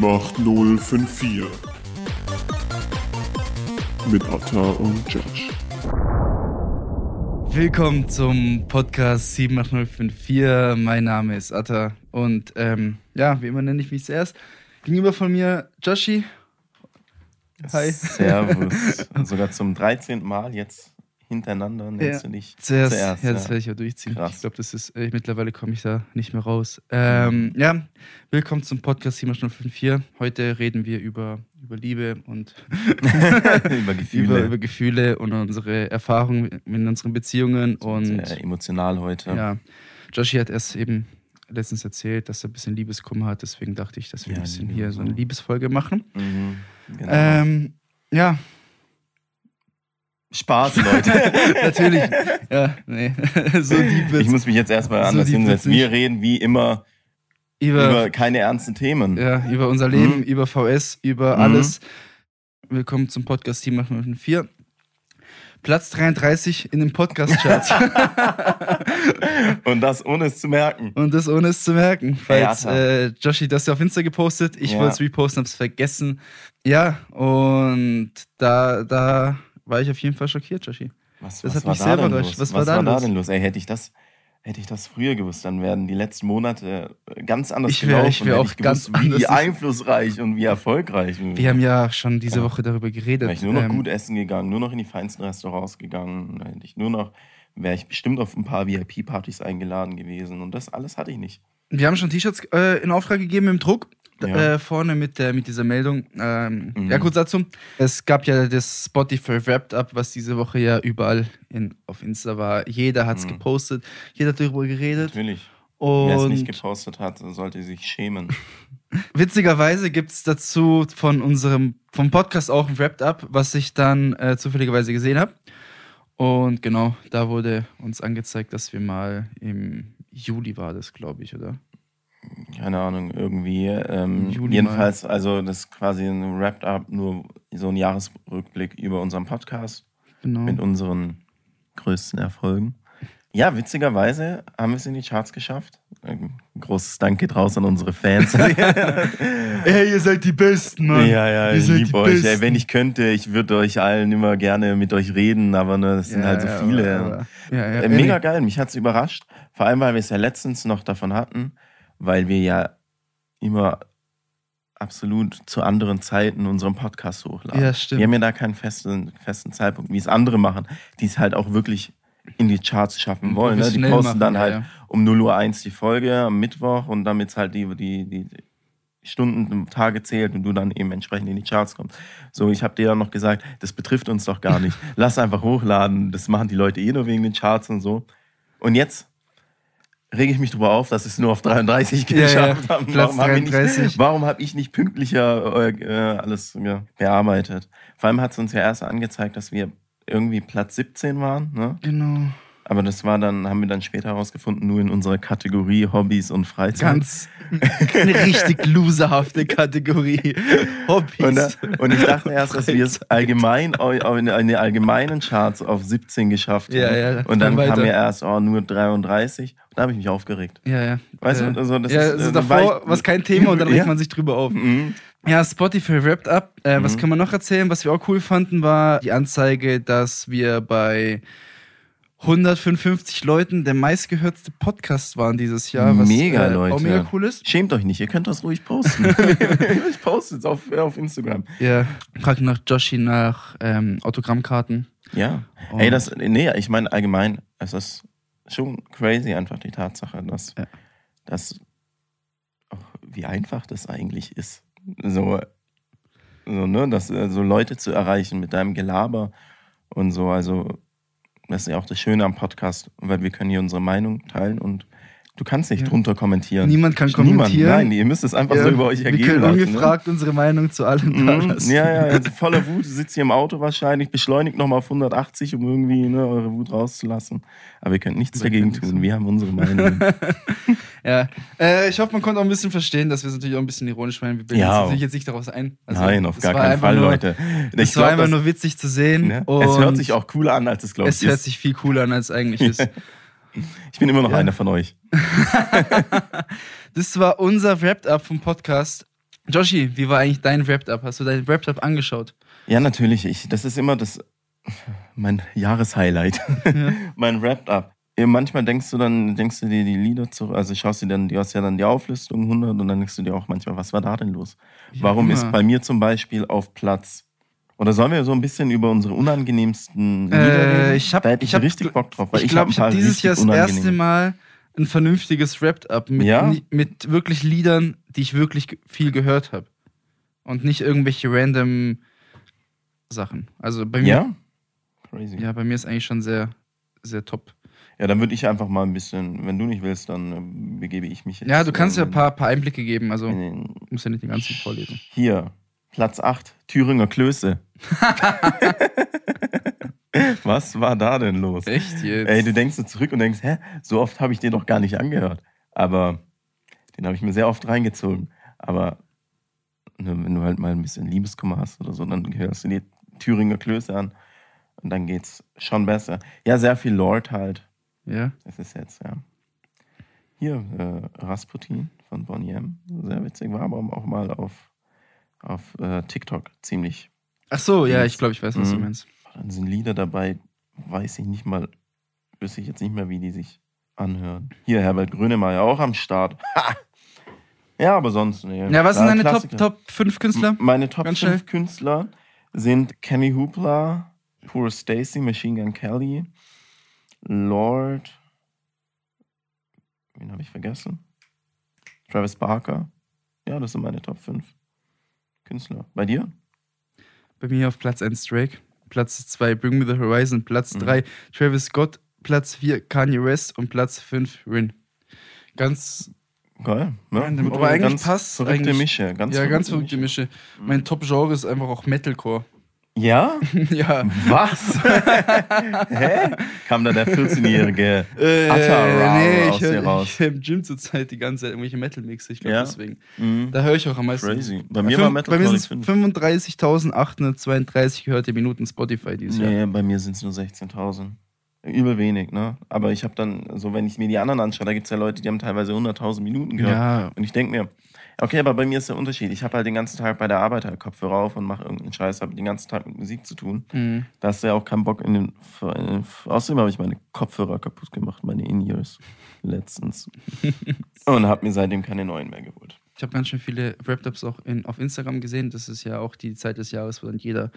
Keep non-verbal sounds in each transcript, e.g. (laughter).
78054 mit Atta und Josh. Willkommen zum Podcast 78054. Mein Name ist Atta und ähm, ja, wie immer nenne ich mich zuerst. Gegenüber von mir Joshi. Hi. Servus. (laughs) Sogar zum 13. Mal jetzt hintereinander nennst Ja. du dich Zuerst, zuerst. ja, das ja. werde ich auch durchziehen. Krass. Ich glaube, das ist, äh, mittlerweile komme ich da nicht mehr raus. Ähm, ja, willkommen zum Podcast 754. Heute reden wir über, über Liebe und (laughs) Über (laughs) Gefühle. über, über Gefühle und unsere Erfahrungen in unseren Beziehungen. Und Sehr emotional heute. ja, Joshi hat erst eben letztens erzählt, dass er ein bisschen Liebeskummer hat. Deswegen dachte ich, dass wir Ja, ein bisschen hier so eine. Liebesfolge machen. Mhm. Genau. Ähm, ja, Spaß, Leute. (laughs) natürlich. Ja, nee. (laughs) so deep ich wird's. muss mich jetzt erstmal So anders hinsetzen. Wir reden wie immer über, über keine ernsten Themen. ja, über unser Leben, Mhm. über VS, über Mhm. alles. Willkommen zum Podcast Team 804. Platz 33 in den Podcast-Charts. (laughs) Und das ohne es zu merken. Und das ohne es zu merken. Falls Ja, äh, Joshi das ja auf Insta gepostet, ich Ja. wollte es reposten, hab's vergessen. Ja, und da, da war ich auf jeden Fall schockiert, Joshi. Was, Das was hat war mich da sehr denn los? Was war da los? denn los? Ey, hätte ich das, hätte ich das früher gewusst, dann wären die letzten Monate ganz anders Ich wär- ich gelaufen. wär Hätte auch ich gewusst, ganz wie einflussreich und wie erfolgreich. Wir haben ja schon diese Ja. Woche darüber geredet. Wäre ich nur noch ähm, gut essen gegangen, nur noch in die feinsten Restaurants gegangen, hätte ich nur noch, wäre ich bestimmt auf ein paar VIP-Partys eingeladen gewesen. Und das alles hatte ich nicht. Wir haben schon T-Shirts äh, in Auftrag gegeben im Druck. Ja. Äh, vorne mit, der, mit dieser Meldung. Ähm, Mhm. Ja, kurz dazu. Es gab ja das Spotify Wrapped Up, was diese Woche ja überall in, auf Insta war. Jeder hat es Mhm. gepostet, jeder hat darüber geredet. Natürlich. Wer es nicht Und gepostet hat, sollte sich schämen. (laughs) witzigerweise gibt es dazu von unserem vom Podcast auch ein Wrapped Up, was ich dann äh, zufälligerweise gesehen habe. Und genau, da wurde uns angezeigt, dass wir mal im Juli war das, glaube ich, oder? Keine Ahnung, irgendwie. Ähm, Juli jedenfalls, also das ist quasi ein Wrapped-up, nur so ein Jahresrückblick über unseren Podcast Genau. mit unseren größten Erfolgen. Ja, witzigerweise haben wir es in die Charts geschafft. Ein großes Danke draus an unsere Fans. (laughs) (laughs) Ey, ihr seid die Besten, Mann. Ja, ja, Ihr ich liebe euch. Ey, wenn ich könnte, ich würde euch allen immer gerne mit euch reden, aber ne, das sind Ja, halt so ja, viele. aber- aber- ja, Äh, mega geil, mich hat's überrascht. Vor allem, weil wir es ja letztens noch davon hatten, weil wir ja immer absolut zu anderen Zeiten unseren Podcast hochladen. Ja, stimmt. Wir haben ja da keinen festen, festen Zeitpunkt, wie es andere machen, die es halt auch wirklich in die Charts schaffen wollen. Ne? Die posten machen, dann ja, halt ja. um 0 Uhr 1 die Folge am Mittwoch und damit halt die, die, die Stunden Tage zählt und du dann eben entsprechend in die Charts kommst. So, ich habe dir dann noch gesagt, das betrifft uns doch gar nicht. (laughs) Lass einfach hochladen, das machen die Leute eh nur wegen den Charts und so. Und jetzt rege ich mich darüber auf, dass es nur auf 33 Ja, ja, geschafft haben. Platz Warum habe ich, 33. nicht- warum hab ich nicht pünktlicher äh, äh, alles ja, bearbeitet? Vor allem hat es uns ja erst angezeigt, dass wir irgendwie Platz 17 waren. Ne? Genau. Aber das war dann, haben wir dann später herausgefunden, nur in unserer Kategorie Hobbys und Freizeit. Ganz eine richtig loserhafte Kategorie. Hobbys. Und, da, und ich dachte erst, dass wir es allgemein in den allgemeinen Charts auf 17 geschafft haben. Ja, ja, und dann dann kam mir erst oh, nur 33. Und da habe ich mich aufgeregt. Ja, ja. Weißt äh, du, also das ja, ist, also äh, davor war es kein Thema und dann regt man sich drüber auf. Mhm. Ja, Spotify Wrapped Up. Äh, Was Mhm. kann man noch erzählen? Was wir auch cool fanden, war die Anzeige, dass wir bei 155 Leuten der meistgehörte Podcast waren dieses Jahr. Was, Mega, äh, Leute. Auch mega cool ist. Schämt euch nicht, ihr könnt das ruhig posten. (laughs) ich poste es auf, auf Instagram. Ja, fragt nach Joshi nach ähm, Autogrammkarten. Ja. Und- Ey, das, nee, ich meine allgemein, es ist schon crazy einfach die Tatsache, dass, Ja. dass auch wie einfach das eigentlich ist. So, so ne, dass, äh, so Leute zu erreichen mit deinem Gelaber und so, also das ist ja auch das Schöne am Podcast, weil wir können hier unsere Meinung teilen und du kannst nicht Ja. drunter kommentieren. Niemand kann Niemand, kommentieren. nein, ihr müsst es einfach Ja, so über euch ergehen Wir können lassen. ne? ungefragt unsere Meinung zu allem da Mhm. lassen. Ja, ja, also voller Wut, sitzt hier im Auto wahrscheinlich, beschleunigt nochmal auf 180, um irgendwie ne, eure Wut rauszulassen. Aber ihr könnt nichts dagegen tun, wir haben unsere Meinung. (laughs) Ja, äh, ich hoffe, man konnte auch ein bisschen verstehen, dass wir es natürlich auch ein bisschen ironisch meinen. Wir bilden Ja. uns natürlich jetzt nicht daraus ein. Also, Nein, auf gar keinen Fall, nur, Leute. Es war glaub, einfach das- nur witzig zu sehen. ne? Es hört sich auch cooler an, als es glaube ich Es hört sich viel cooler an, als es eigentlich ist. (laughs) (laughs) Ich bin immer noch Ja. einer von euch. (laughs) Das war unser Wrapped-Up vom Podcast. Joshi, wie war eigentlich dein Wrapped-Up? Hast du dein Wrapped-Up angeschaut? Ja, natürlich. Ich, das ist immer das mein Jahreshighlight. Ja. (laughs) mein Wrapped-Up. Manchmal denkst du dann, denkst du dir die Lieder zu, also schaust dir dann, du hast ja dann die Auflistung 100 und dann denkst du dir auch manchmal, was war da denn los? Ja, Warum immer. ist bei mir zum Beispiel auf Platz oder sollen wir so ein bisschen über unsere unangenehmsten Lieder Äh, reden? ich hab, da hätte ich, ich hab, richtig Bock drauf. Ich glaube, ich habe dieses Jahr das erste. Mal ein vernünftiges Wrapped-Up mit, Ja? mit wirklich Liedern, die ich wirklich viel gehört habe. Und nicht irgendwelche random Sachen. Also bei mir, Ja? Crazy. ja, bei mir ist eigentlich schon sehr, sehr top. Ja, dann würde ich einfach mal ein bisschen, wenn du nicht willst, dann äh, begebe ich mich jetzt. Ja, du kannst ja äh, ein paar, paar Einblicke geben, also muss ja nicht den ganzen vorlesen. Hier, Platz 8, Thüringer Klöße. (laughs) Was war da denn los? Echt jetzt? Ey, du denkst so zurück und denkst, hä, so oft habe ich den doch gar nicht angehört. Aber den habe ich mir sehr oft reingezogen. Aber ne, wenn du halt mal ein bisschen Liebeskummer hast oder so, dann hörst du die Thüringer Klöße an und dann geht's schon besser. Ja, sehr viel Lord halt. ja. Das ist jetzt, ja. Hier, äh, Rasputin von Bonnie M. Sehr witzig, war aber auch mal auf, auf äh, TikTok ziemlich. Ach so, ja, ich glaube, ich weiß, was du Mhm. meinst. Dann sind Lieder dabei, weiß ich nicht mal, wüsste ich jetzt nicht mehr, wie die sich anhören. Hier, Herbert Grönemeyer auch am Start. Ha! Ja, aber sonst, nee. Ja, was sind deine Top, Klassiker. Top 5 Künstler? Meine Top Ganz 5 schnell. Künstler sind Kenny Hoopla, Poor Stacy, Machine Gun Kelly, Lord. Wen habe ich vergessen? Travis Barker. Ja, das sind meine Top 5 Künstler. Bei dir? Bei mir auf Platz 1 Drake, Platz 2 Bring Me the Horizon, Platz Mhm. 3 Travis Scott, Platz 4 Kanye West und Platz 5 Rin. Ganz, Geil. Ja, Random, gut, aber eigentlich ganz passt verrückte eigentlich- Mische. Ganz ja, ganz verrückte Mische. Mische. Mein Top-Genre ist einfach auch Metalcore. Ja? (laughs) ja. Was? (laughs) Hä? Kam da der 14-jährige Äh, Atta nee, aus ich höre raus? ich hör im Gym zurzeit die ganze Zeit irgendwelche Metal-Mixe, ich glaube Ja? deswegen. Mhm. Da höre ich auch am meisten. Crazy. Bei mir war Metal bei mir sind es 5. 35.832 gehörte Minuten Spotify dieses Jahr. Nee, bei mir sind es nur 16.000. Übel wenig, ne? Aber ich habe dann, so wenn ich mir die anderen anschaue, da gibt es ja Leute, die haben teilweise 100.000 Minuten gehört. Ja, Und ich denke mir, okay, aber bei mir ist der Unterschied. Ich habe halt den ganzen Tag bei der Arbeit halt Kopfhörer auf und mache irgendeinen Scheiß, habe den ganzen Tag mit Musik zu tun. mhm. Da hast du ja auch keinen Bock in den. in den Außerdem habe ich meine Kopfhörer kaputt gemacht, meine In-Ears letztens. (laughs) und habe mir seitdem keine neuen mehr geholt. Ich habe ganz schön viele Wrap-Ups auch in, auf Instagram gesehen. Das ist ja auch die Zeit des Jahres, wo dann jeder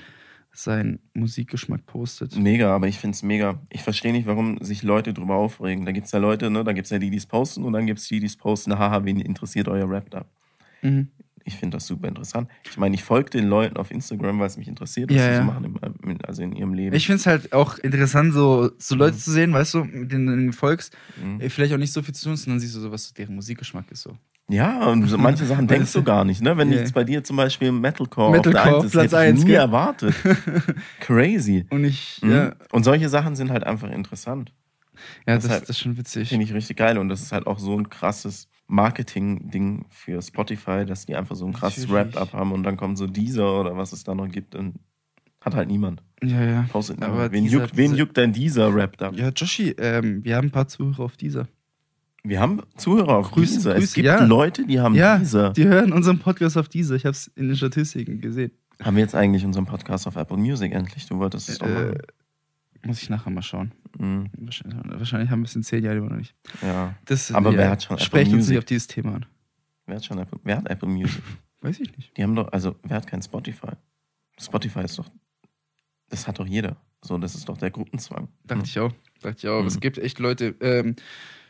seinen Musikgeschmack postet. Mega, aber ich finde es mega. Ich verstehe nicht, warum sich Leute drüber aufregen. Da gibt es ja Leute, ne? Da gibt es ja die, die es posten und dann gibt es die, die es posten, haha, wen interessiert euer Rap-Up? Mhm. Ich finde das super interessant. Ich meine, ich folge den Leuten auf Instagram, weil es mich interessiert, was sie ja. so machen, im, also in ihrem Leben. Ich finde es halt auch interessant, so, so Leute zu sehen, weißt du, mit denen du folgst, Mhm. äh, vielleicht auch nicht so viel zu tun, sondern siehst du so, was deren Musikgeschmack ist. So. Ja, und so manche Sachen (laughs) denkst du gar nicht, ne? Wenn Ja. jetzt bei dir zum Beispiel Metalcore, Metalcore, auf der 1 ist, Platz hätte ich nie gell? erwartet. (laughs) Crazy. Und ich, Mhm. ja, Und solche Sachen sind halt einfach interessant. Ja das, deshalb das ist schon witzig. Finde ich richtig geil. Und das ist halt auch so ein krasses Marketing-Ding für Spotify, dass die einfach so ein krasses. Wrap-Up haben und dann kommt so dieser oder was es da noch gibt. Und hat halt niemand. Ja, ja. Postet Aber. Wen, dieser- juckt, wen dieser- juckt denn dieser Wrapped-Up? Ja, Joshi, ähm, wir haben ein paar Zuhörer auf dieser. Wir haben Zuhörer auf Grüße, dieser. Es Grüße, gibt ja. Leute, die haben ja, dieser. die hören unseren Podcast auf dieser. Ich habe es in den Statistiken gesehen. Haben wir jetzt eigentlich unseren Podcast auf Apple Music endlich? Du wolltest es doch Äh, machen. Muss ich nachher mal schauen. Mhm. Wahrscheinlich, wahrscheinlich haben wir es in zehn Jahren immer noch nicht. Ja. Das, Aber wer hat schon Apple Sprecht uns Music? nicht auf dieses Thema an. Wer hat schon Apple, wer hat Apple Music? (laughs) Weiß ich nicht. Die haben doch, also wer hat kein Spotify? Spotify ist doch, das hat doch jeder. So, das ist doch der Gruppenzwang. Dachte ich auch. Dachte ich auch. Mhm. es gibt echt Leute. Ähm,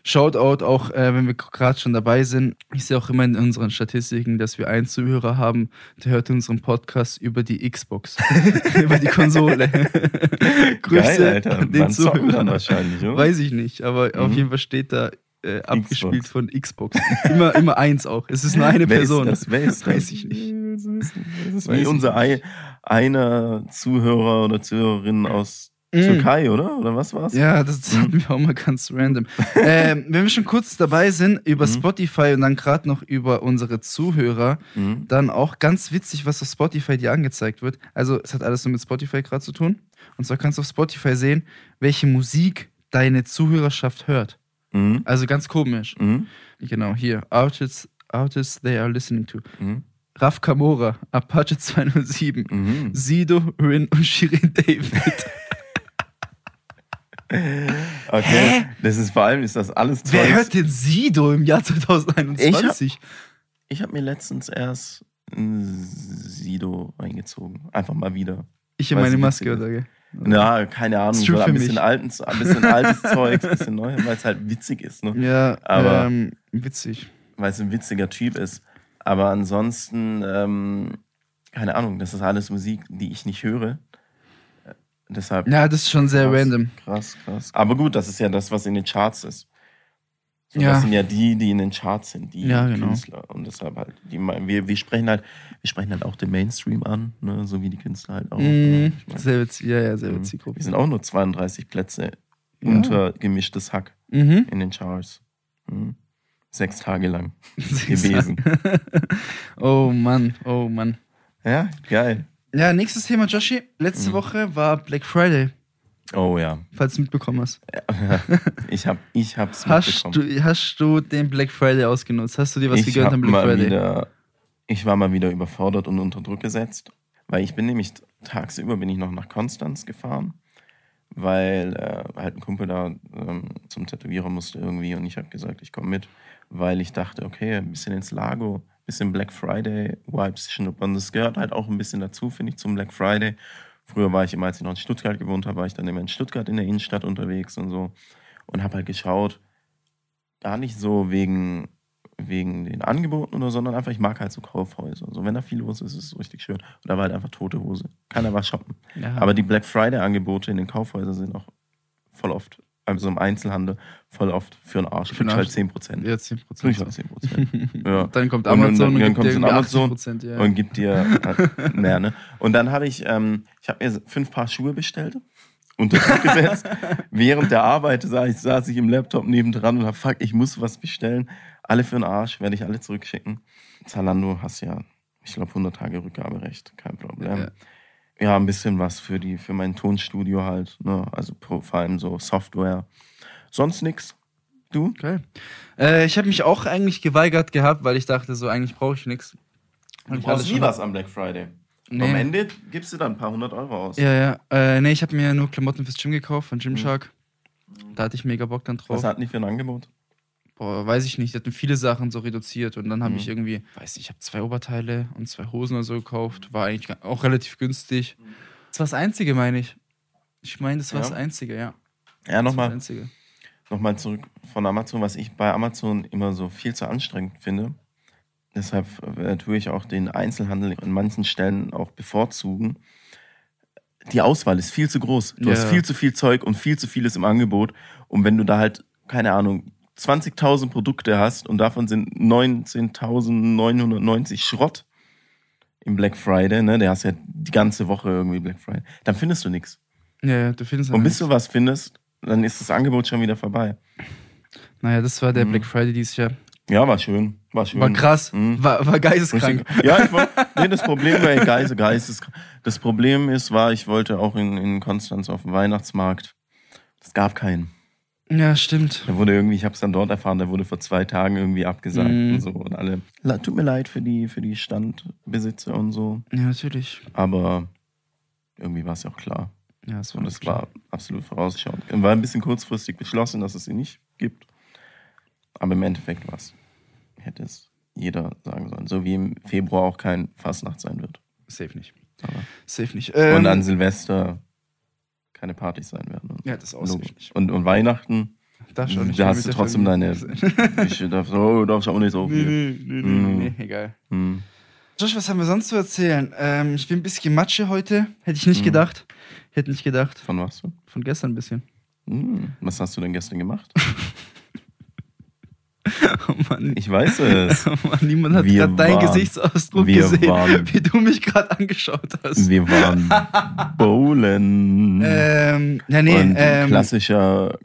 Shoutout auch, äh, wenn wir gerade schon dabei sind. Ich sehe auch immer in unseren Statistiken, dass wir einen Zuhörer haben, der hört unseren Podcast über die Xbox, (laughs) über die Konsole. (laughs) Grüße Geil, Alter. an den Zuhörer. wahrscheinlich, oder? Weiß ich nicht, aber auf Mhm. jeden Fall steht da äh, abgespielt Xbox. von Xbox. Immer, immer eins auch. Es ist nur eine (laughs) Wer Person. Ist das? Wer ist das? Weiß ich nicht. Das ist, das ist Weiß wie unser nicht. Ei, einer Zuhörer oder Zuhörerin aus Mm. Türkei, oder? Oder was war's? Ja, das, hatten wir auch mal ganz random. ähm, wenn wir schon kurz dabei sind, über Mhm. Spotify und dann gerade noch über unsere Zuhörer, Mhm. dann auch ganz witzig, was auf Spotify dir angezeigt wird. Also, es hat alles so mit Spotify gerade zu tun. Und zwar kannst du auf Spotify sehen, welche Musik deine Zuhörerschaft hört. Mhm. Also ganz komisch. Mhm. Genau, hier. Artists, artists they are listening to. Mhm. Raf Kamora, Apache (laughs) 207, Mhm. Sido, Rin und Shirin David. (laughs) (laughs) Okay. Das ist vor allem, ist das alles Wer Zeugs- hört denn Sido im Jahr 2021? Ich habe mir letztens erst ein Sido reingezogen. Einfach mal wieder. Ich in meine Maske, oder? gell? Ja, keine Ahnung. So ein bisschen, alten, ein bisschen altes (laughs) Zeug, ein bisschen neu, weil es halt witzig ist, ne? Ja, Aber- ähm, witzig. Weil es ein witziger Typ ist. Aber ansonsten, ähm, keine Ahnung, das ist alles Musik, die ich nicht höre. Deshalb. Ja, das ist schon sehr krass, random. Krass, krass. Aber gut, das ist ja das, was in den Charts ist. So, Ja. Das sind ja die, die in den Charts sind, die Ja, genau. Künstler. Und deshalb halt, die, wir, wir sprechen halt, wir sprechen halt auch den Mainstream an, ne? so wie die Künstler halt auch. Mhm. ne? Ich mein, Sehr witzig, ja, ja, sehr Mhm. witzig. Wir sind auch nur 32 Plätze Ja. unter gemischtes Hack Mhm. in den Charts. Mhm. Sechs Tage lang (laughs) Sechs gewesen. (laughs) Oh Mann, oh Mann. Ja, geil. Ja, nächstes Thema, Joshi. Letzte Mhm. Woche war Black Friday, Oh ja. falls du mitbekommen hast. Ich hab, ich hab's (laughs) Hast mitbekommen. du, hast du den Black Friday ausgenutzt? Hast du dir was ich gegönnt am Black mal Friday? Wieder, ich war mal wieder überfordert und unter Druck gesetzt, weil ich bin nämlich tagsüber bin ich noch nach Konstanz gefahren, weil äh, halt ein Kumpel da ähm, zum Tätowierer musste irgendwie und ich habe gesagt, ich komme mit, weil ich dachte, okay, ein bisschen ins Lago, bisschen Black Friday Vibes schnuppern. Das gehört halt auch ein bisschen dazu, finde ich, zum Black Friday. Früher war ich immer, als ich noch in Stuttgart gewohnt habe, war ich dann immer in Stuttgart in der Innenstadt unterwegs und so und habe halt geschaut, gar nicht so wegen wegen den Angeboten oder, sondern einfach, ich mag halt so Kaufhäuser. So, wenn da viel los ist, ist es richtig schön. Und da war halt einfach tote Hose. Keiner war shoppen. Ja. Aber die Black Friday-Angebote in den Kaufhäusern sind auch voll oft, also im Einzelhandel, voll oft für einen Arsch. Für Kriegst halt Arsch. 10 Prozent. ja, 10 Kriegst halt 10 Prozent. (laughs) ja. Dann kommt Und dann- Amazon und, dann gibt kommt dir Amazon 80%, ja. Und gibt dir (laughs) halt mehr, ne? Und dann habe ich, ähm, ich habe mir fünf Paar Schuhe bestellt, unter Druck gesetzt. (laughs) Während der Arbeit saß ich, saß ich im Laptop nebendran und hab, fuck, ich muss was bestellen. Alle für den Arsch, werde ich alle zurückschicken. Zalando hast ja, ich glaube, 100 Tage Rückgaberecht, kein Problem. Ja. Ja. ein bisschen was für, die, für mein Tonstudio halt, ne? Also vor allem so Software. Sonst nix. Du? Geil. Äh, ich habe mich auch eigentlich geweigert gehabt, weil ich dachte, so eigentlich brauche ich nichts. Du brauchst nie was am Black Friday. Nee. Am Ende gibst du dann ein paar hundert Euro aus. Ja, ja. Äh, nee, ich habe mir nur Klamotten fürs Gym gekauft von Gymshark. Da hatte ich mega Bock dann drauf. Was hatten die für ein Angebot? Boah, weiß ich nicht. Die hatten viele Sachen so reduziert und dann habe Mhm. ich irgendwie, weiß nicht, ich habe zwei Oberteile und zwei Hosen oder so gekauft. War eigentlich auch relativ günstig. Das war das Einzige, meine ich. Ich meine, das war Ja. das Einzige, ja. Ja, nochmal nochmal zurück von Amazon, was ich bei Amazon immer so viel zu anstrengend finde. Deshalb äh, tue ich auch den Einzelhandel an manchen Stellen auch bevorzugen. Die Auswahl ist viel zu groß. Du Ja. hast viel zu viel Zeug und viel zu vieles im Angebot. Und wenn du da halt, keine Ahnung, 20.000 Produkte hast und davon sind 19.990 Schrott im Black Friday, ne? Der hast ja die ganze Woche irgendwie Black Friday. Dann findest du nichts. Ja, ja, du findest Und bis du was findest, dann ist das Angebot schon wieder vorbei. Naja, das war der Mhm. Black Friday dieses Jahr. Ja, war schön. War schön. War krass. Mhm. War, war geisteskrank. Ja, ich war, nee, das Problem war, Geist, Geist ist, das Problem ist, war, ich wollte auch in, in Konstanz auf dem Weihnachtsmarkt. Es gab keinen. Ja, stimmt. Da wurde irgendwie, ich habe es dann dort erfahren, der wurde vor zwei Tagen irgendwie abgesagt Mhm. und so. Und alle, tut mir leid für die, für die Standbesitzer und so. Ja, natürlich. Aber irgendwie war es ja auch klar. Ja, das war, Und es war absolut vorausschauend. War ein bisschen kurzfristig beschlossen, dass es sie nicht gibt. Aber im Endeffekt war es. Hätte es jeder sagen sollen. So wie im Februar auch kein Fastnacht sein wird. Safe nicht. Aber Safe nicht. Ähm, und an Silvester keine Partys sein werden. Und, Ja, das safe nicht. und, und Weihnachten, Da schon nicht. da hast du trotzdem deine. (laughs) Ich darf, oh, darfst auch nicht so viel. nee, nee, Mhm. nee, nee, egal. Hm. Josh, was haben wir sonst zu erzählen? Ähm, ich bin ein bisschen Matsche heute. Hätte ich nicht Mhm. gedacht. Hätte nicht gedacht. Von was? du? Von gestern ein bisschen. Hm. Was hast du denn gestern gemacht? (laughs) Oh Mann. Ich weiß es. (laughs) Oh Mann, niemand hat gerade deinen Gesichtsausdruck gesehen, waren- wie du mich gerade angeschaut hast. Wir waren (laughs) bowlen. Ähm, ja, nee, und ähm, klassischer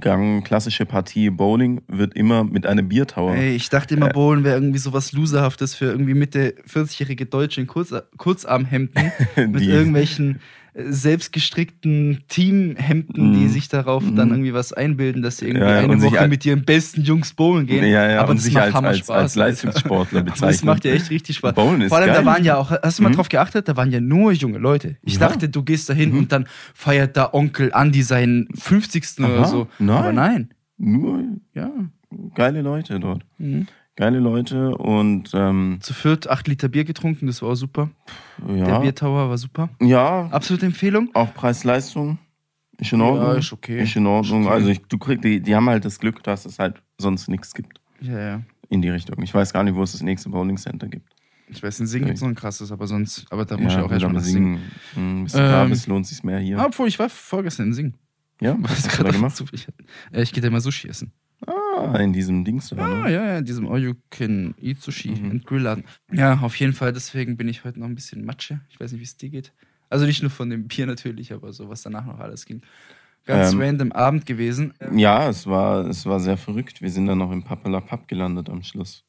Gang, klassische Partie Bowling wird immer mit einem Biertower. ey, ich dachte immer, Bowlen wäre irgendwie sowas Loserhaftes für irgendwie Mitte 40-jährige Deutsche in Kurz Kurzarmhemden (laughs) mit irgendwelchen äh, selbstgestrickten Teamhemden, die Mhm. sich darauf Mhm. dann irgendwie was einbilden, dass sie irgendwie Ja, eine Woche mit ihren besten Jungs bowlen gehen. Ja, ja, aber und das sich macht als, als, Spaß, als. Leistungssportler (laughs) Aber das bezeichnen. macht ja echt richtig Spaß. Bowlen ist Vor allem, da geil. waren ja auch, hast du mal Mhm. drauf geachtet, da waren ja nur junge Leute. Ich Ja. dachte, du gehst da hin Mhm. und dann feiert da Onkel Andi seinen 50. oder Aha, so. nein. Aber nein. Nur Ja. geile Leute dort. Mhm. Geile Leute und ähm, Zu viert acht Liter Bier getrunken, das war auch super. Der ja, Biertower war super. ja, Absolute Empfehlung. auch Preis-Leistung ist in Ordnung. Ja, ist okay. Ist in Ordnung. Ist okay. Also ich, du krieg, die, die haben halt das Glück, dass es halt sonst nichts gibt Ja, ja. in die Richtung. Ich weiß gar nicht, wo es das nächste Bowling Center gibt. Ich weiß, in Singen gibt es noch ein krasses, aber sonst, aber da muss ich ja, auch gut, erstmal singen. singen. Hm, bis Ähm, bist, lohnt sich mehr hier. Obwohl, ich war vorgestern in Singen. ja, (laughs) was hast du da gemacht? zufällig. Äh, Ich gehe da immer Sushi essen. Ah, in diesem Dings da. Ah, ne? ja, ja, in diesem All You Can Eat Sushi Mhm. und Grillladen. Ja, auf jeden Fall, deswegen bin ich heute noch ein bisschen Matsche. Ich weiß nicht, wie es dir geht. Also nicht nur von dem Bier natürlich, aber so, was danach noch alles ging. Ganz Ähm, random Abend gewesen. Ja, es war, es war sehr verrückt. Wir sind dann noch im Papalapap gelandet am Schluss.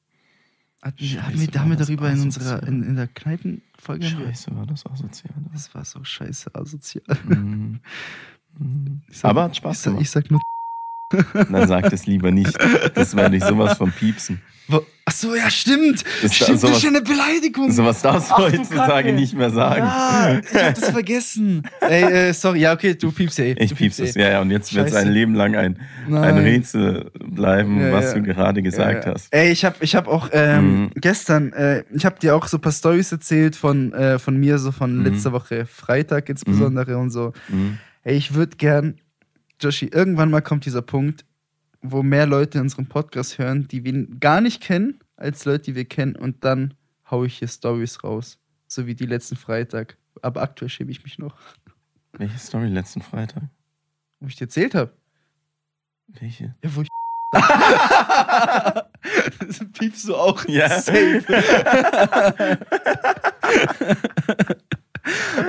Hatten, Scheiße, haben wir, da war haben wir das darüber in unserer, in, in der Kneipenfolge. Scheiße, war das asozial. Das war so scheiße asozial. Mhm. (laughs) Sag- Aber hat Spaß ich sag, gemacht. ich sag nur. Dann sag es lieber nicht. Das werde ich sowas von piepsen. Ach so, ja, stimmt. Das- stimmt, das sowas- ist ja eine Beleidigung. Sowas darfst du heutzutage nicht mehr sagen. Ja, ich hab das vergessen. Ey, äh, sorry, ja, okay, du piepst eh. Ich eh. es, ja, ja. Und jetzt wird es ein Leben lang ein, ein. Rätsel bleiben, Ja, was ja. du gerade gesagt Ja, hast. Ey, ich habe ich hab auch ähm, Mhm. gestern, äh, ich habe dir auch so ein paar Stories erzählt von, äh, von mir, so von Mhm. letzter Woche Freitag insbesondere und so. Mhm. Ey, ich würde gern, Joshi, irgendwann mal kommt dieser Punkt, wo mehr Leute unseren Podcast hören, die wir gar nicht kennen, als Leute, die wir kennen, und dann hau ich hier Stories raus. So wie die letzten Freitag. Aber aktuell schäme ich mich noch. Welche Story letzten Freitag? Wo ich dir erzählt habe. Welche? Ja, wo ich. (laughs) das piepst du auch. Ja. Safe. (laughs)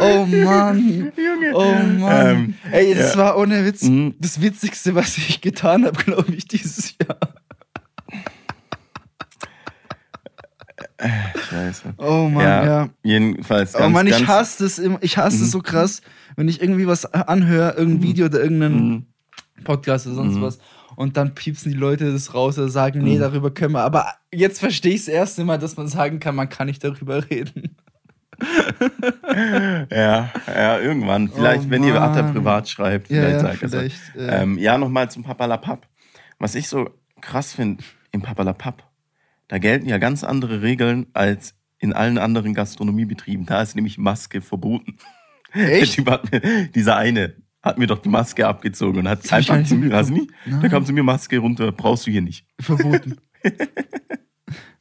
oh Mann. Junge. Oh Mann. Ähm, Ey, das ja. war ohne Witz Mhm. das Witzigste, was ich getan habe, glaube ich, dieses Jahr. Scheiße. Oh Mann, Ja, ja. Jedenfalls ganz, oh Mann, ich hasse es immer. Ich hasse Mhm. es so krass, wenn ich irgendwie was anhöre, irgendein Video oder irgendeinen Mhm. Podcast oder sonst Mhm. was. Und dann piepsen die Leute das raus oder sagen, nee, Mhm. darüber können wir. Aber jetzt verstehe ich das erste Mal, dass man sagen kann, man kann nicht darüber reden. (laughs) Ja, ja, irgendwann. Vielleicht, Oh wenn ihr Atta privat schreibt, Ja, vielleicht ja, sagt er vielleicht. Äh, Ähm, ja, nochmal zum Papalapap. Was ich so krass finde im Papalapap, da gelten ja ganz andere Regeln als in allen anderen Gastronomiebetrieben. Da ist nämlich Maske verboten. Echt? Mir, dieser eine hat mir doch die Maske abgezogen und hat Das einfach nicht zu mir, hast nie? Nein. Da kam zu mir Maske runter, brauchst du hier nicht. Verboten. (laughs)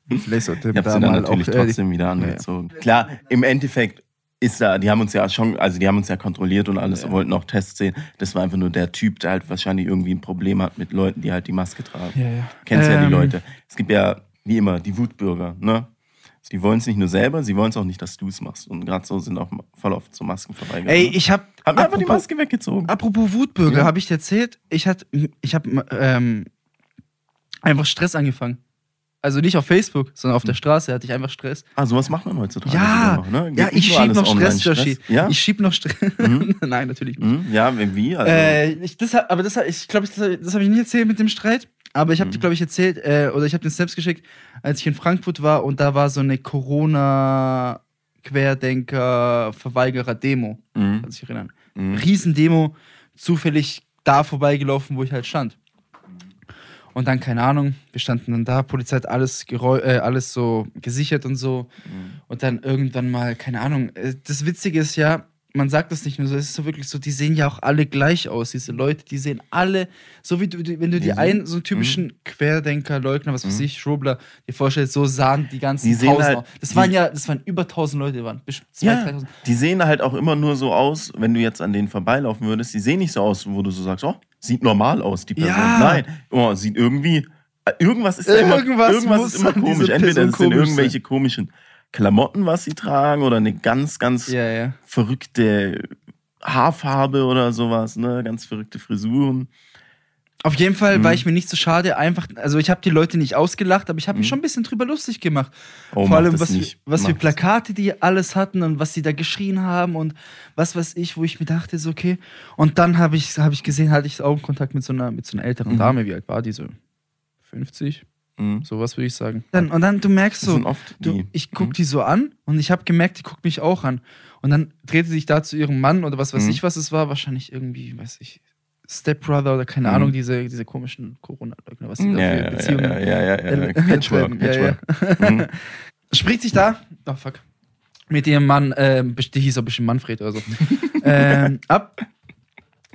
Vielleicht sollte Ich habe sie dann natürlich trotzdem wieder angezogen. Klar, im Endeffekt ist da, die haben uns ja schon, also die haben uns ja kontrolliert und alles, Ja. wollten auch Tests sehen. Das war einfach nur der Typ, der halt wahrscheinlich irgendwie ein Problem hat mit Leuten, die halt die Maske tragen. Ja, ja. Kennst ja die Ähm, Leute. Es gibt ja, wie immer, die Wutbürger, ne? Die wollen es nicht nur selber, sie wollen es auch nicht, dass du es machst. Und gerade so sind auch voll oft so Masken vorbeigegangen. Ey, ich hab. Haben einfach die Maske weggezogen. Apropos Wutbürger, Ja. habe ich dir erzählt, ich ich habe ähm, einfach Stress angefangen. Also nicht auf Facebook, sondern auf der Straße hatte ich einfach Stress. Ah, sowas macht man heutzutage Ja, noch, ne? Ja, ich schieb noch Stress, Joshi. Ja? Ich schieb noch Stress. Mhm. (laughs) Nein, natürlich nicht. Hm? Ja, wie-? Also, Äh, ich, das, aber das, ich glaube, das, das habe ich nie erzählt mit dem Streit. Aber ich habe Mhm. dir, glaube ich, erzählt, äh, oder ich habe den Snaps geschickt, als ich in Frankfurt war und da war so eine Corona-Querdenker-Verweigerer-Demo. mhm. Kann sich erinnern. Mhm. Riesendemo, zufällig da vorbeigelaufen, wo ich halt stand. Und dann, keine Ahnung, wir standen dann da, Polizei hat alles, äh, alles so gesichert und so. Mhm. Und dann irgendwann mal, keine Ahnung. äh, Das Witzige ist ja, man sagt das nicht nur so, es ist so wirklich so, die sehen ja auch alle gleich aus, diese Leute, die sehen alle, so wie du, die- wenn du dir Mhm. einen, so einen typischen Querdenker, Leugner, was weiß Mhm. ich, Schrobler, dir vorstellst, so sahen die ganzen Die sehen Tausend halt- aus. Das die- waren ja, das waren über 1000 Leute, waren bestimmt 2.000, Ja, 3.000. die sehen halt auch immer nur so aus, wenn du jetzt an denen vorbeilaufen würdest, die sehen nicht so aus, wo du so sagst, oh, sieht normal aus, die Person. Ja. Nein, oh, sieht irgendwie, irgendwas ist da immer, Irgendwas irgendwas ist immer komisch. Entweder es sind irgendwelche komischen Klamotten, was sie tragen, oder eine ganz, ganz Ja, ja. verrückte Haarfarbe oder sowas, ne, ganz verrückte Frisuren. Auf jeden Fall Mhm. war ich mir nicht so schade, einfach, also ich habe die Leute nicht ausgelacht, aber ich habe mich Mhm. schon ein bisschen drüber lustig gemacht. Oh, Vor allem, was, nicht. was für. Plakate die alles hatten und was sie da geschrien haben und was weiß ich, wo ich mir dachte, so okay. Und dann habe ich, hab ich gesehen, hatte ich Augenkontakt mit so einer, mit so einer älteren Mhm. Dame, wie alt war die so? 50? Mhm. Sowas würde ich sagen. Dann, und dann, du merkst so, oft du, ich guck Mhm. die so an und ich habe gemerkt, die guckt mich auch an. Und dann dreht sie sich da zu ihrem Mann oder was weiß Mhm. ich, was es war, wahrscheinlich irgendwie, weiß ich, Stepbrother oder keine Mhm. Ahnung, diese, diese komischen Corona-Leugner, was die da Ja, für ja, ja, Beziehungen ja, ja, ja, ja. äh, Patchwork, Patchwork. (laughs) Mhm. Spricht sich da, oh fuck, mit ihrem Mann, ähm, die hieß auch bestimmt Manfred oder so, (laughs) ähm, ab.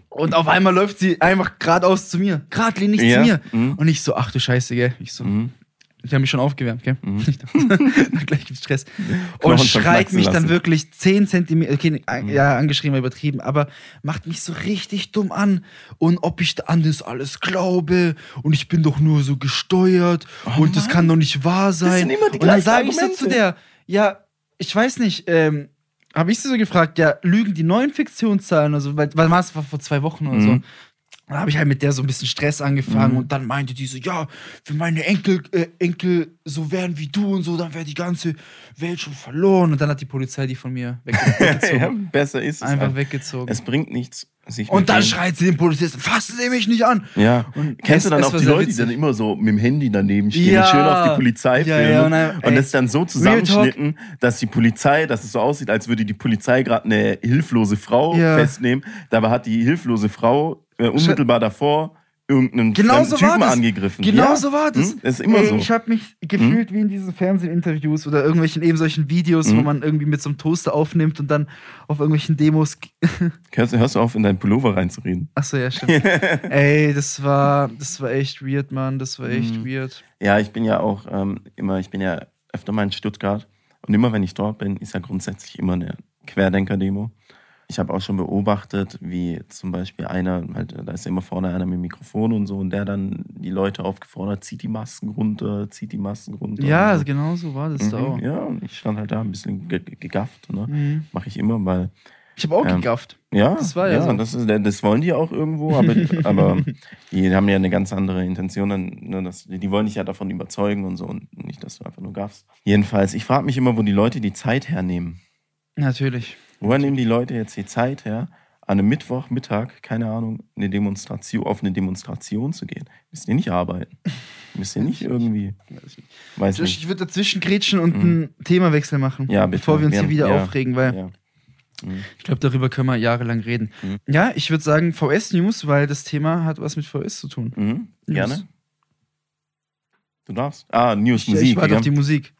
Und auf einmal läuft sie einfach geradeaus zu mir, geradlinig Ja. zu mir. Mhm. Und ich so, ach du Scheiße, gell? Ich so, Mhm. Ich habe mich schon aufgewärmt, gell? Mhm. (laughs) (laughs) Gleich gibt's Stress. Und schreit mich dann lassen. wirklich 10 Zentimeter, okay, Mhm. ja, angeschrieben, übertrieben, aber macht mich so richtig dumm an. Und ob ich an das alles glaube und ich bin doch nur so gesteuert Oh und das Mann. kann doch nicht wahr sein. sind immer die und dann sage ich so zu der, ja, ich weiß nicht, ähm, habe ich sie so gefragt, ja, lügen die neuen Fiktionszahlen, also, weil, weil war es vor zwei Wochen oder so. Dann habe ich halt mit der so ein bisschen Stress angefangen Mhm. und dann meinte die so, ja, wenn meine Enkel, äh, Enkel so wären wie du und so, dann wäre die ganze Welt schon verloren. Und dann hat die Polizei die von mir wegge (laughs) weggezogen. ja, besser ist es. Einfach halt. weggezogen. Es bringt nichts, und dann schreit sie den Polizisten, fassen Sie mich nicht an! Ja. Und Kennst es- du dann auch die Leute, die witzig. dann immer so mit dem Handy daneben stehen Ja. und schön auf die Polizei Ja, filmen ja, und, und dann- ey, das dann so zusammenschnitten, dass die Polizei, dass es so aussieht, als würde die Polizei gerade eine hilflose Frau festnehmen. Dabei hat die hilflose Frau äh, unmittelbar davor irgendeinen Genau so Typen angegriffen. Genau ja? so war das. Hm? Das ist immer Ey, so. Ich habe mich gefühlt wie in diesen Fernsehinterviews oder irgendwelchen eben solchen Videos, wo Mhm. man irgendwie mit so einem Toaster aufnimmt und dann auf irgendwelchen Demos. (laughs) Hörst, hörst du auf, in deinen Pullover reinzureden? Achso, ja, stimmt. (laughs) Ey, das war, das war echt weird, Mann. Das war echt Mhm. weird. Ja, ich bin ja auch ähm, immer, ich bin ja öfter mal in Stuttgart und immer wenn ich dort bin, ist ja grundsätzlich immer eine Querdenker-Demo. Ich habe auch schon beobachtet, wie zum Beispiel einer, halt, da ist ja immer vorne einer mit dem Mikrofon und so, und der dann die Leute aufgefordert, zieht die Masken runter, zieht die Masken runter. Ja, und genau so war das da auch. mhm, ja, und ich stand halt da ein bisschen ge ge- gegafft, ne? Mhm. Mache ich immer, weil, Ich habe auch Ähm, gegafft. ja, Das war ja so. das, ist, das wollen die auch irgendwo, aber, (laughs) aber die haben ja eine ganz andere Intention. Dann, ne, das, die wollen dich ja davon überzeugen und so und nicht, dass du einfach nur gaffst. Jedenfalls, ich frage mich immer, wo die Leute die Zeit hernehmen. Natürlich. Woher nehmen die Leute jetzt die Zeit her, an einem Mittwochmittag, keine Ahnung, eine Demonstration, auf eine Demonstration zu gehen? Müsst ihr nicht arbeiten? Müsst ihr nicht irgendwie, weiß Ich, nicht. ich würde dazwischen grätschen und einen Themawechsel machen, Mhm. Ja, bevor wir uns hier wieder ja, aufregen, weil Ja. Mhm. ich glaube, darüber können wir jahrelang reden. Mhm. Ja, ich würde sagen VS-News, weil das Thema hat was mit VS zu tun. Mhm. Gerne. Du darfst. Ah, News, Ich, Musik. ich warte auf die Musik.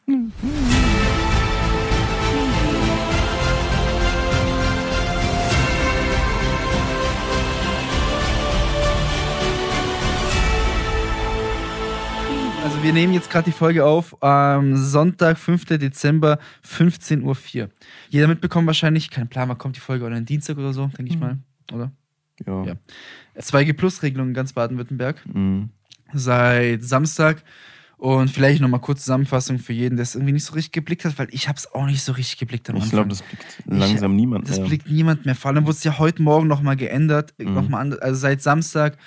Wir nehmen jetzt gerade die Folge auf am Sonntag, 5. Dezember, 15.04 Uhr. Jeder mitbekommt wahrscheinlich, kein Plan, wann kommt die Folge oder ein Dienstag oder so, denke ich mal, oder? ja. Ja. 2G-Plus-Regelung in ganz Baden-Württemberg Mhm. seit Samstag. Und vielleicht nochmal kurz Zusammenfassung für jeden, der es irgendwie nicht so richtig geblickt hat, weil ich habe es auch nicht so richtig geblickt am Ich Anfang. glaube, das blickt langsam niemand Das mehr. blickt niemand mehr. Vor allem wurde es ja heute Morgen nochmal geändert. Mhm. Noch mal. Also seit Samstag